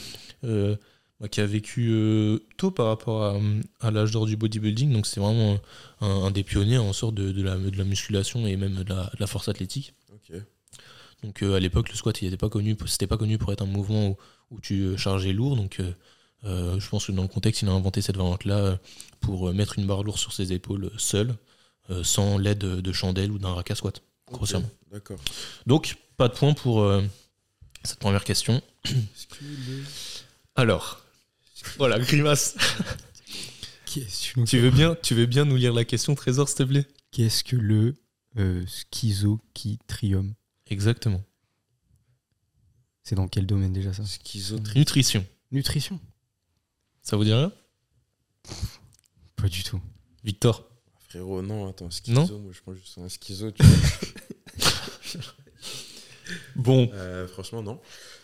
euh, bah, qui a vécu euh, tôt par rapport à, l'âge d'or du bodybuilding. Donc c'est vraiment un, des pionniers en sorte de, de, la, de la musculation et même de la, de la force athlétique. Ok. Donc euh, à l'époque, le squat, il n'était pas connu, c'était pas connu pour être un mouvement où, tu euh, chargeais lourd. Donc euh, je pense que dans le contexte, il a inventé cette variante-là pour mettre une barre lourde sur ses épaules seul, sans l'aide de chandelle ou d'un rack à squat. grossièrement. D'accord. Donc, pas de point pour euh, cette première question. Alors, voilà, grimace. tu, veux bien, tu veux bien nous lire la question, Trésor, s'il te plaît? Qu'est-ce que le euh, schizochitrium Exactement. C'est dans quel domaine déjà ça Nutrition. Nutrition Ça vous dit rien? Pas du tout. Victor Frérot, non, attends, schizo, Non moi je pense juste un schizo. Tu vois. Bon, Euh, franchement, non.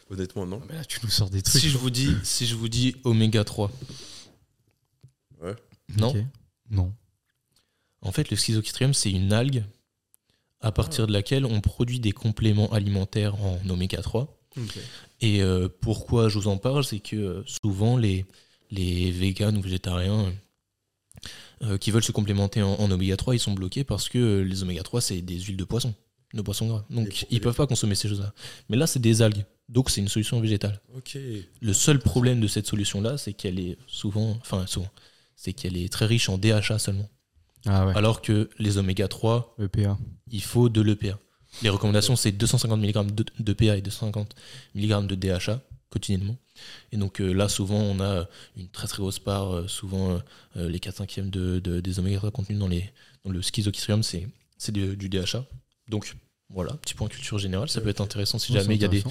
Honnêtement, non. Mais là, tu nous sors des trucs. si je vous dis, si je vous dis oméga 3, Ouais. non. Non. En fait, le schizochitrium, c'est une algue à partir de laquelle on produit des compléments alimentaires en oméga 3. Et euh, pourquoi je vous en parle, c'est que euh, souvent les, les véganes ou végétariens euh, qui veulent se complémenter en, en oméga 3, ils sont bloqués parce que les oméga 3, c'est des huiles de poisson, de poisson gras. Donc ils peuvent pas consommer ces choses-là. Mais là, c'est des algues. Donc c'est une solution végétale. Le seul problème de cette solution-là, c'est qu'elle est souvent, enfin souvent, c'est qu'elle est très riche en DHA seulement. Ah ouais. Alors que les oméga 3, EPA. il faut de l'EPA. Les recommandations, c'est 250 mg de- d'EPA et 250 mg de DHA quotidiennement. Et donc euh, là, souvent, on a une très très grosse part, euh, souvent euh, euh, les 4 5 de, de- des oméga 3 contenus dans, les, dans le schizochitrium, c'est c'est du, du DHA. Donc voilà, petit point culture générale, ça peut être intéressant si jamais il y a des,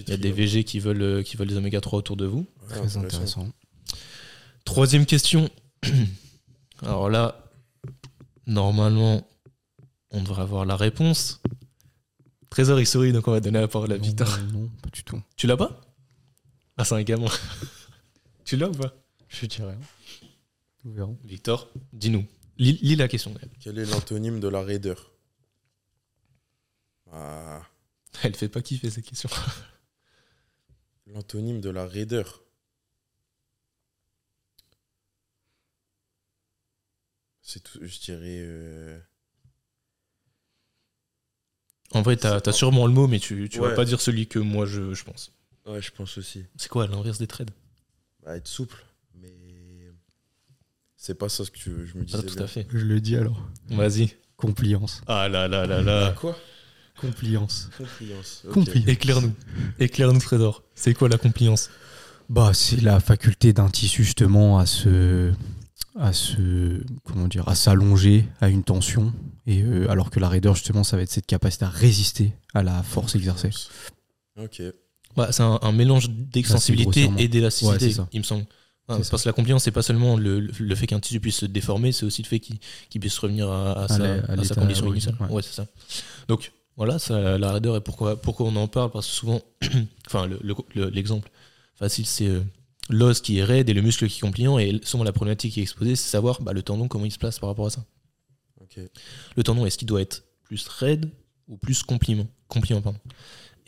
il y a des VG qui veulent, euh, qui veulent des oméga 3 autour de vous. Très intéressant. Troisième question. Alors là, normalement, on devrait avoir la réponse. Trésor, il sourit, donc on va donner la parole à Non, Victor. Non, pas du tout. Tu l'as pas? Ah, c'est un gamin. tu l'as ou pas? Je dirais rien. Nous verrons. Victor, dis-nous. Lis, lis la question. Quel est l'antonyme de la raideur? Ah, Elle fait pas kiffer cette question. l'antonyme de la raideur. C'est tout, je dirais. euh, En vrai, t'as as sûrement le mot, mais tu, tu vas pas dire celui que moi je, je pense. Ouais, je pense aussi. C'est quoi l'inverse des trades? Bah, être souple, mais. C'est pas ça ce que tu- je me disais. Pas tout bien. à fait. Je le dis alors. Vas-y. Compliance. Ah là là là Ah, là. quoi? Compliance. Compliance. ok. Compliance. Éclaire-nous. Éclaire-nous, Trésor. C'est quoi la compliance? Bah, c'est la faculté d'un tissu justement à se, à se, comment dire, à s'allonger à une tension. Et euh, alors que la raideur justement, ça va être cette capacité à résister à la force exercée. Ok. C'est un, un mélange d'extensibilité grossièrement. et d'élasticité, Ouais, il me semble. Ah, parce que la compliance, c'est pas seulement le, le fait qu'un tissu puisse se déformer, c'est aussi le fait qu'il puisse revenir à, à sa, à à sa condition initiale. ouais. Ouais, c'est ça. Donc voilà, ça, la raideur et pourquoi, pourquoi on en parle, parce que souvent, enfin, le- le- le- l'exemple facile, c'est euh, l'os qui est raide et le muscle qui est compliant, et souvent la problématique qui est exposée, c'est savoir bah, le tendon, comment il se place par rapport à ça. Le tendon, est-ce qu'il doit être plus raide ou plus compliant, compliant pardon?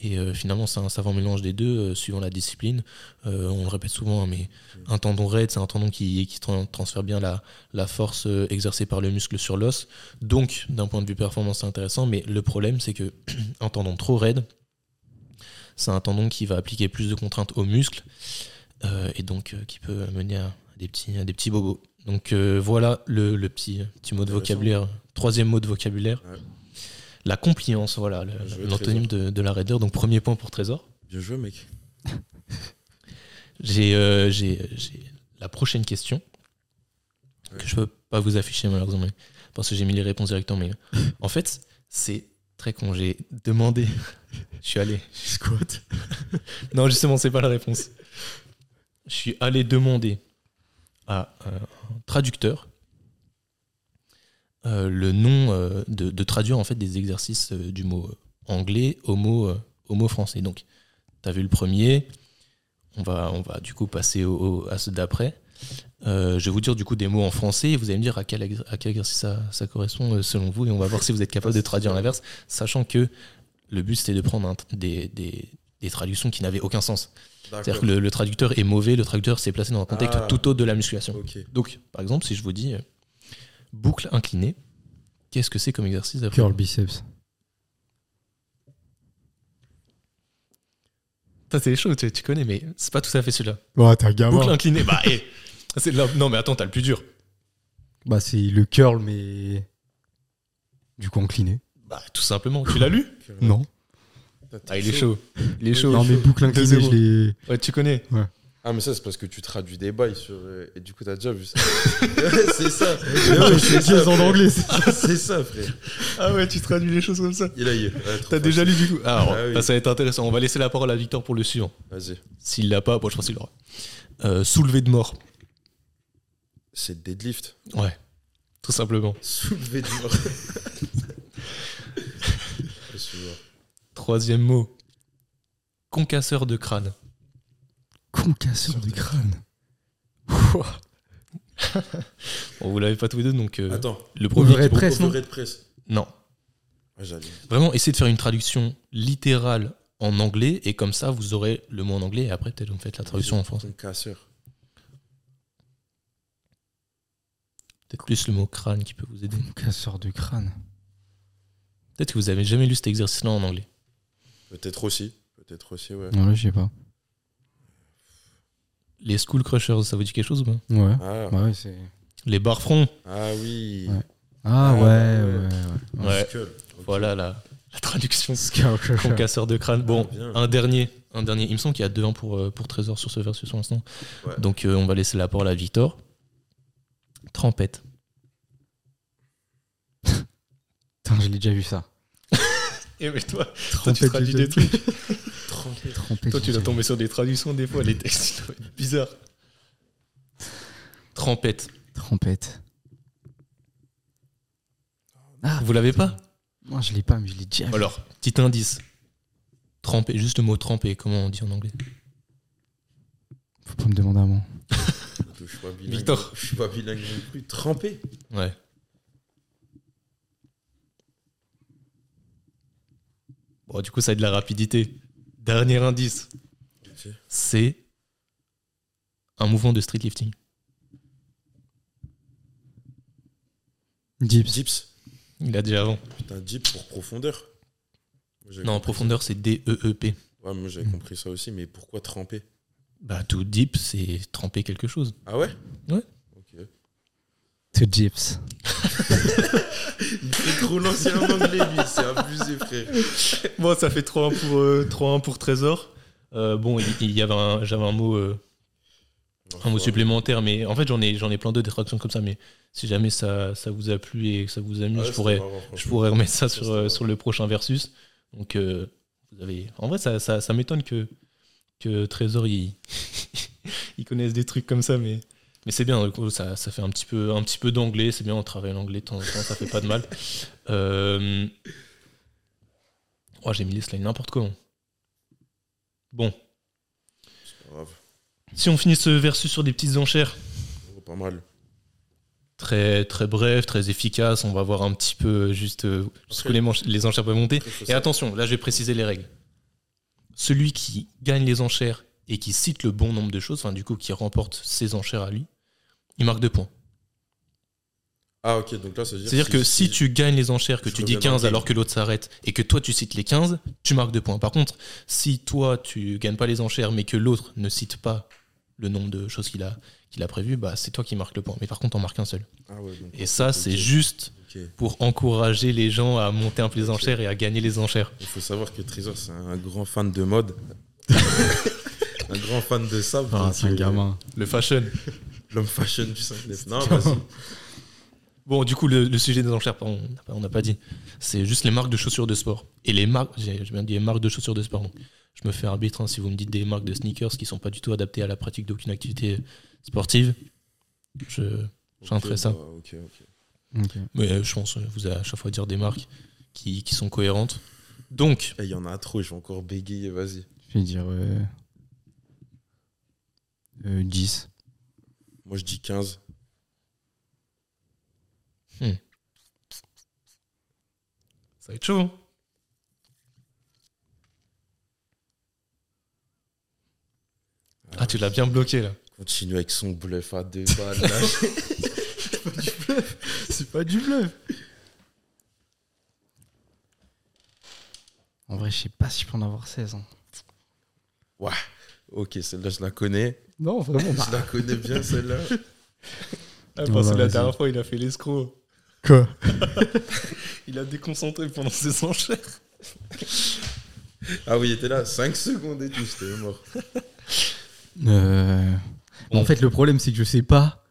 Et euh, finalement, c'est un savant mélange des deux, euh, suivant la discipline. Euh, on le répète souvent, hein, mais un tendon raide, c'est un tendon qui, qui tra- transfère bien la, la force exercée par le muscle sur l'os. Donc, d'un point de vue performance, c'est intéressant, mais le problème, c'est que un tendon trop raide, c'est un tendon qui va appliquer plus de contraintes au muscle, et donc euh, qui peut mener à des petits, à des petits bobos. Donc euh, voilà le, le petit, petit mot de vocabulaire, troisième mot de vocabulaire. Ouais. La compliance, voilà, l'antonyme de, de la raideur. Donc premier point pour Trésor. Bien joué, mec. J'ai euh, la prochaine question Ouais. que je peux pas vous afficher malheureusement parce que j'ai mis les réponses directement. Mais en fait, c'est très con. J'ai demandé. Je suis allé. Squat. Non, justement, c'est pas la réponse. Je suis allé demander à un traducteur euh, le nom euh, de, traduire en fait des exercices euh, du mot anglais au mot, euh, au mot français. Donc, tu as vu le premier. On va, on va du coup passer au, à ceux d'après. Euh, je vais vous dire du coup des mots en français et vous allez me dire à quel, à quel exercice ça, ça correspond euh, selon vous et on va voir si vous êtes capable de traduire l'inverse, sachant que le but c'était de prendre des, des- des traductions qui n'avaient aucun sens. C'est-à-dire que le, le traducteur est mauvais, le traducteur s'est placé dans un contexte Ah. tout autre de la musculation. Donc, par exemple, si je vous dis euh, boucle inclinée, qu'est-ce que c'est comme exercice d'après Curl biceps. Ça, c'est chaud, tu, tu connais, mais c'est pas tout à fait celui-là. Ouais, t'as gamin. Boucle inclinée, bah, eh, là- non, mais attends, t'as le plus dur. Bah, c'est le curl, mais. Du coup, incliné. Bah, tout simplement. Tu l'as lu Non. Ah, il est chaud. Il est chaud. Non, mais boucle inclinée, je 2-0. l'ai. Ouais, tu connais. Ah, mais ça, c'est parce que tu traduis des bails sur. et du coup, t'as déjà vu ça. Ouais, c'est ça. Mais ouais, c'est ça, en frère. anglais, c'est ça, frère. Ah ouais, tu traduis les choses comme ça. Il a eu. Ouais, T'as déjà lu du coup Ah, alors, Ah oui. bah, ça va être intéressant. On va laisser la parole à Victor pour le suivant. Vas-y. S'il l'a pas, bon, je pense qu'il l'aura. Euh, soulevé de mort. C'est deadlift. Ouais. Tout simplement. Soulevé de mort. Troisième mot. Concasseur de crâne. Concasseur du crâne. Bon, vous l'avez pas tous les deux, donc euh, Attends. le premier. Overhead qui- press, non Overhead press. Non. Ah, j'allais. Vraiment, essayez de faire une traduction littérale en anglais et comme ça, vous aurez le mot en anglais et après, peut-être vous me faites la traduction en français. Ton casseur. Peut-être plus le mot crâne qui peut vous aider. Concasseur du crâne. Peut-être que vous avez jamais lu cet exercice-là en anglais. Peut-être aussi. Peut-être aussi, ouais. Non, là, je sais pas. Les School Crushers, ça vous dit quelque chose ou pas Ouais. Ah, Bah ouais, c'est. Les barres-fronts. ah oui. Ouais. Ah, Ah, ouais, ouais. ouais, ouais. Ouais. Skull. Voilà la, la traduction. Scout. Concasseur de crâne. Bon, un dernier. Un dernier. Il me semble qu'il y a 2-1 pour, euh, pour Trésor sur ce versus sur l'instant. Ouais. Donc euh, on va laisser la parole à Victor. Trempette. Putain, je l'ai déjà vu ça. Et mais toi, toi Trompette, tu traduis des trucs. Trempé. Trompé. Toi tu dois tomber sur des traductions des fois, les textes ils doivent être bizarres. Trempette. Trompette. Ah, Vous l'avez pas moi je l'ai pas, mais je l'ai déjà vu. Alors, petit indice. Tremper, juste le mot tremper, comment on dit en anglais Faut pas me demander à moi. Je suis pas bilingue. Victor. Je suis pas bilingue non plus. Trempé. Ouais. Bon, du coup, ça a de la rapidité. Dernier indice. C'est un mouvement de street lifting. Dips. Dips. Il a dit avant. Putain, dip pour profondeur. Non, profondeur, c'est D-E-E-P. Ouais, moi j'avais compris ça aussi, mais pourquoi tremper? Bah, tout deep, c'est tremper quelque chose. Ah ouais? Ouais. To. Il fait trop l'ancien en anglais, lui, c'est abusé, frère. Bon, ça fait 3-1 pour, euh, 3-1 pour Trésor. Euh, bon, il, il y avait un, j'avais un mot, euh, un mot supplémentaire, mais en fait, j'en ai, j'en ai plein d'autres des traductions comme ça. Mais si jamais ça, ça vous a plu et que ça vous amuse, je, pourrais, je pourrais remettre ça sur, c'est sur le prochain versus. Donc, euh, vous avez. En vrai, ça, ça, ça m'étonne que, que Trésor il, il connaisse des trucs comme ça, mais, mais c'est bien. ça, ça fait un petit peu, un petit peu d'anglais. C'est bien, on travaille l'anglais de temps en temps, ça fait pas de mal. Euh, Oh, j'ai mis les slides n'importe comment. Bon, C'est pas grave. si on finit ce versus sur des petites enchères, Oh, pas mal. très très bref, très efficace, on va voir un petit peu juste euh, jusqu'où les, les enchères peuvent monter. Et attention, là je vais préciser les règles. Celui qui gagne les enchères et qui cite le bon nombre de choses, enfin du coup qui remporte ses enchères à lui, il marque deux points. Ah, ok, donc là, ça veut dire. C'est-à-dire que si tu gagnes les enchères, que tu dis mets dans le 15 alors que l'autre s'arrête, et que toi tu cites les 15, tu marques deux points. Par contre, si toi tu gagnes pas les enchères, mais que l'autre ne cite pas le nombre de choses qu'il a, qu'il a prévu, bah c'est toi qui marques le point. Mais par contre, on marque un seul. Ah ouais, donc, Et ça, c'est juste pour encourager les gens à monter un peu les enchères et à gagner les enchères. Il faut savoir que Trésor, c'est un grand fan de mode. un grand fan de ça. Ah, c'est un euh, gamin. Le fashion. L'homme fashion du 5 Non, vas-y. Bon, du coup, le, le sujet des enchères, pardon, on n'a pas- dit. C'est juste les marques de chaussures de sport. Et les marques, j'ai bien dit les marques de chaussures de sport. Donc, je me fais arbitre hein, si vous me dites des marques de sneakers qui sont pas du tout adaptées à la pratique d'aucune activité sportive. Je, J'entrerai ça. bah, ok, ok. Ok. mais euh, je pense que vous allez à chaque fois dire des marques qui, qui sont cohérentes. Donc, Eh, Il y en a trop, je vais encore bégayer, vas-y. Je vais dire euh, euh, 10. Moi, je dis 15. ça va être chaud. hein. Ah, tu l'as bien bloqué là. Continue avec son bluff à deux balles. là. C'est pas du bluff. En vrai, je sais pas si je peux en avoir 16 ans. ok, celle-là, je la connais. Non, vraiment. Je la connais bien, celle-là. Ah, parce que la dernière fois, il a fait l'escroc. Quoi Il a déconcentré pendant ses enchères. Ah oui, il était là 5 secondes et tout, c'était mort. Euh, En fait, le problème, c'est que je sais pas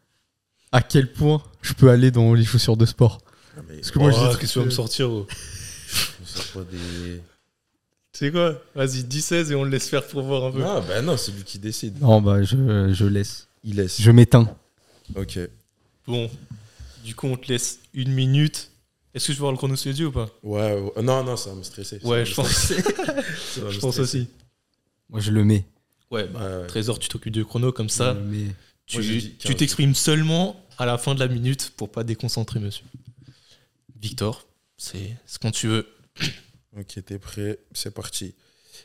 à quel point je peux aller dans les chaussures de sport. Ah, mais Parce que moi, Oh, j'ai- qu'est-ce que tu vas me sortir, pas des. Tu sais quoi? Vas-y, 16 et on le laisse faire pour voir un peu. Ah, bah non, c'est lui qui décide. Non, bah, je, je laisse. Il laisse. Je m'éteins. Ok. Bon, du coup, on te laisse une minute. Est-ce que je vais voir le chrono sous les yeux ou pas? Ouais, ouais. non, non, ça va me stresser. ça va Ouais, me je pense, stresser. Ça va me je pense stresser. aussi. Moi, je le mets. Ouais, bah, Ouais, ouais. Trésor, tu t'occupes du chrono comme ça. Je le mets. Tu Moi, j'ai dit tu 15. t'exprimes seulement à la fin de la minute pour pas déconcentrer, monsieur. Victor, c'est ce qu'on tu veux. Ok, t'es prêt C'est parti.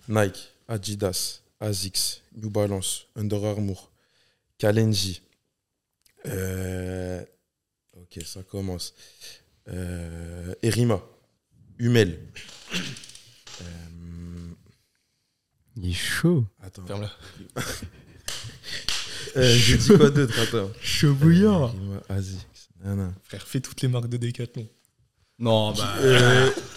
Nike, Adidas, Asics, New Balance, Under Armour, Kalenji. Euh, Ok, ça commence. Euh, Erima, Humel. Euh, Il est chaud. Attends. Ferme-la. Euh, J'ai dit quoi d'autre Attends. Chaud bouillard. Erima, Asics. Non, non. Frère, fais toutes les marques de Décathlon. Non, bah.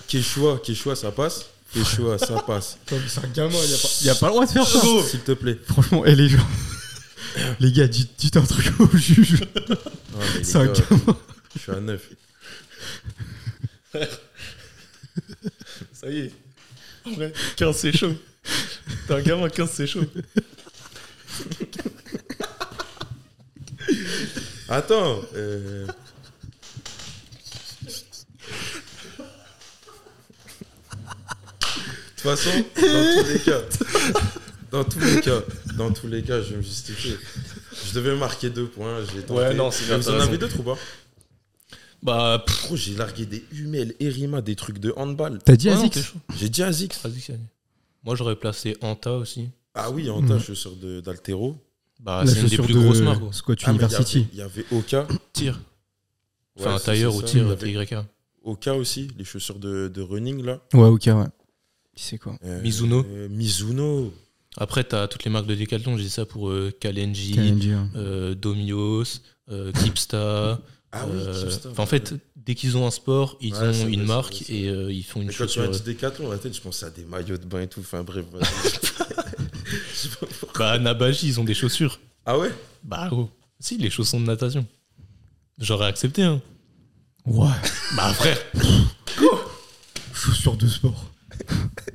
Quechua, Quechua, ça passe Quechua, ça passe. C'est un gamin, il a, pas- y a pas le droit de faire ça. S'il te plaît. Franchement, et les gens. les gars, dites, dites un truc au juge. Ah, C'est un gars, gamin. Je suis à 9. Ça y est. En vrai, 15 c'est chaud. T'es un gamin, 15 c'est chaud. Attends. euh, De toute façon, dans tous les cas, dans tous les cas, dans tous les cas, je vais me justifier. Je devais marquer deux points, j'ai tenté. Ouais, non, c'est bien, Vous t'as en avez d'autres ou pas? Bah, pff, Gros, j'ai largué des Hummel, Erima, des trucs de handball. T'as dit non, Azix chaud. J'ai dit Azix. Vas-y. Moi, j'aurais placé Anta aussi. Ah oui, en Mhm. tas, chaussure de- d'Altero. Bah, La c'est une des chaussure plus de grosses marques. Squat Ah, mais il y avait- University. Il y avait Oka. Tir. Enfin, Ouais, un tailleur ou tir, TYK. Oka aussi, les chaussures de, de running là. Ouais, ok, ouais. Qui c'est quoi Euh, Mizuno. euh, Mizuno. Après, t'as toutes les marques de Décathlon. J'ai dit ça pour euh, Kalenji, euh, Domios, euh, Kipsta. Ah oui, euh, en fait, dès qu'ils ont un sport, ils Ouais, ont vrai, une marque vrai, et euh, ils font une Mais quand tu as dit Décathlon, dans la tête, je pensais à des maillots de bain et tout. Enfin bref. Je. Bah, Nabaji, ils ont des chaussures. ah ouais? Bah, gros. Si, les chaussons de natation. J'aurais accepté, hein. Ouais. Bah, frère. Chaussures de sport.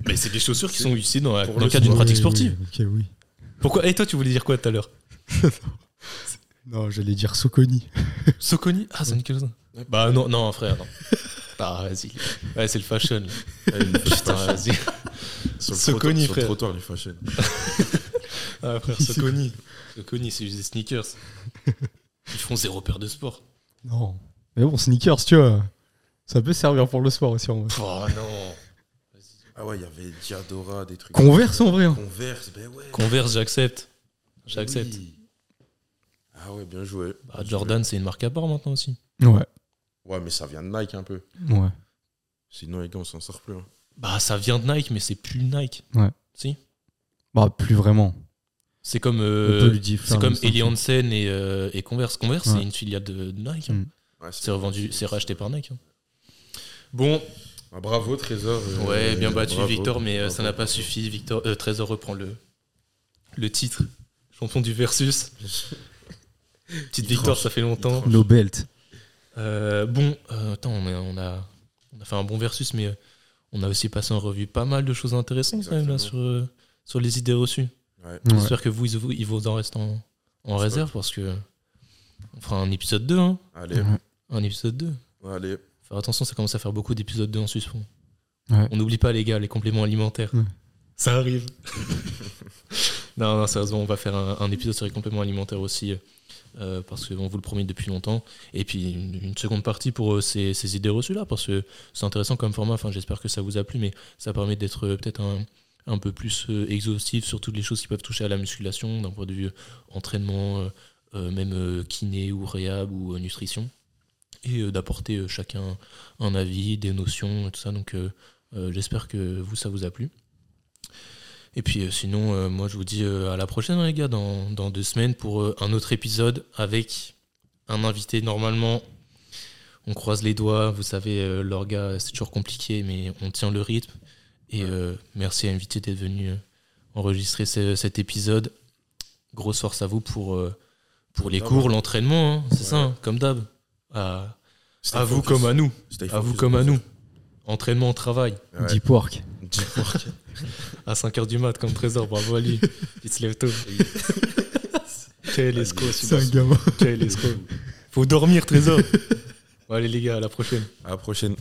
Mais c'est des chaussures qui sont utilisées dans, la- Pour dans le le cadre d'une sport. pratique sportive. oui, ok, oui. Pourquoi Et toi, tu voulais dire quoi tout à l'heure? Non, j'allais dire Soconi. Soconi? Ah, ça nique ça. Bah, non, non, frère, non. Ah, vas-y. Ouais, c'est le fashion. là. Il Putain, vas-y. Sur le Soconi, trottoir- sur le frère. trottoir, les fashion. Ah, frère, Soconi. Soconi, c'est juste des sneakers. Ils font zéro paire de sport. Non. Mais bon, sneakers, tu vois. Ça peut servir pour le sport aussi, en vrai. Oh non. Ah ouais, il y avait Diadora, des trucs. Converse, en vrai, hein. Converse, ben ouais. Converse, j'accepte. J'accepte. Oui. Ah ouais, bien joué. Bah, Jordan, c'est une marque à part maintenant aussi. Ouais. Ouais, mais ça vient de Nike un peu. Ouais. Sinon, les gars, on s'en sort plus. hein. Bah, ça vient de Nike, mais c'est plus Nike. Ouais. Si Bah, plus vraiment. C'est comme, euh, c'est comme. Eli Hansen et, euh, et Converse. Converse, Ouais. c'est une filiale de, de Nike. hein. Mm. Ouais, C'est revendu, c'est racheté par Nike. hein. Bon, Ah, bravo, Trésor. euh, ouais, bien battu bravo, Victor, mais euh, bravo. ça n'a pas suffi. Victor, euh, Trésor reprend le, le titre. Champion du Versus. Petite victoire, ça fait longtemps. No belt. Euh, bon, euh, attends, on a, on, a, on a fait un bon versus, mais euh, on a aussi passé en revue pas mal de choses intéressantes quand même là, sur, euh, sur les idées reçues. Ouais. Ouais. J'espère que vous, il vous, en reste en, en réserve parce que on fera un épisode 2. Hein, Allez, un épisode 2. allez. Faire attention, ça commence à faire beaucoup d'épisodes 2 en suspens. Ouais. On n'oublie pas, les gars, les compléments alimentaires. Ouais. Ça arrive. non, non, sérieusement, on va faire un, un épisode sur les compléments alimentaires aussi. euh, parce qu'on vous le promet depuis longtemps. Et puis une, une seconde partie pour euh, ces, ces idées reçues-là, parce que c'est intéressant comme format. Enfin, j'espère que ça vous a plu, mais ça permet d'être euh, peut-être un, un peu plus euh, exhaustif sur toutes les choses qui peuvent toucher à la musculation, d'un point de vue entraînement, même kiné ou réhab ou nutrition. Et euh, d'apporter euh, chacun un avis, des notions, et tout ça. Donc euh, j'espère que vous, ça vous a plu. Et puis sinon, moi je vous dis à la prochaine hein, les gars, dans, dans deux semaines pour un autre épisode avec un invité normalement on croise les doigts. Vous savez, l'orga, c'est toujours compliqué, mais on tient le rythme. Et euh, merci à Invité d'être venu enregistrer cet épisode. Grosse force à vous pour, pour les cours, l'entraînement, hein, c'est ça, hein, comme d'hab. À, à vous comme à nous. À vous comme à nous. Entraînement, travail. Deep work. Deep work. à 5h du mat, comme trésor, bravo à lui. Il se lève tôt. Quel esco, C'est un gamin. Quel esco. Faut dormir, trésor. allez les gars, à la prochaine. À la prochaine.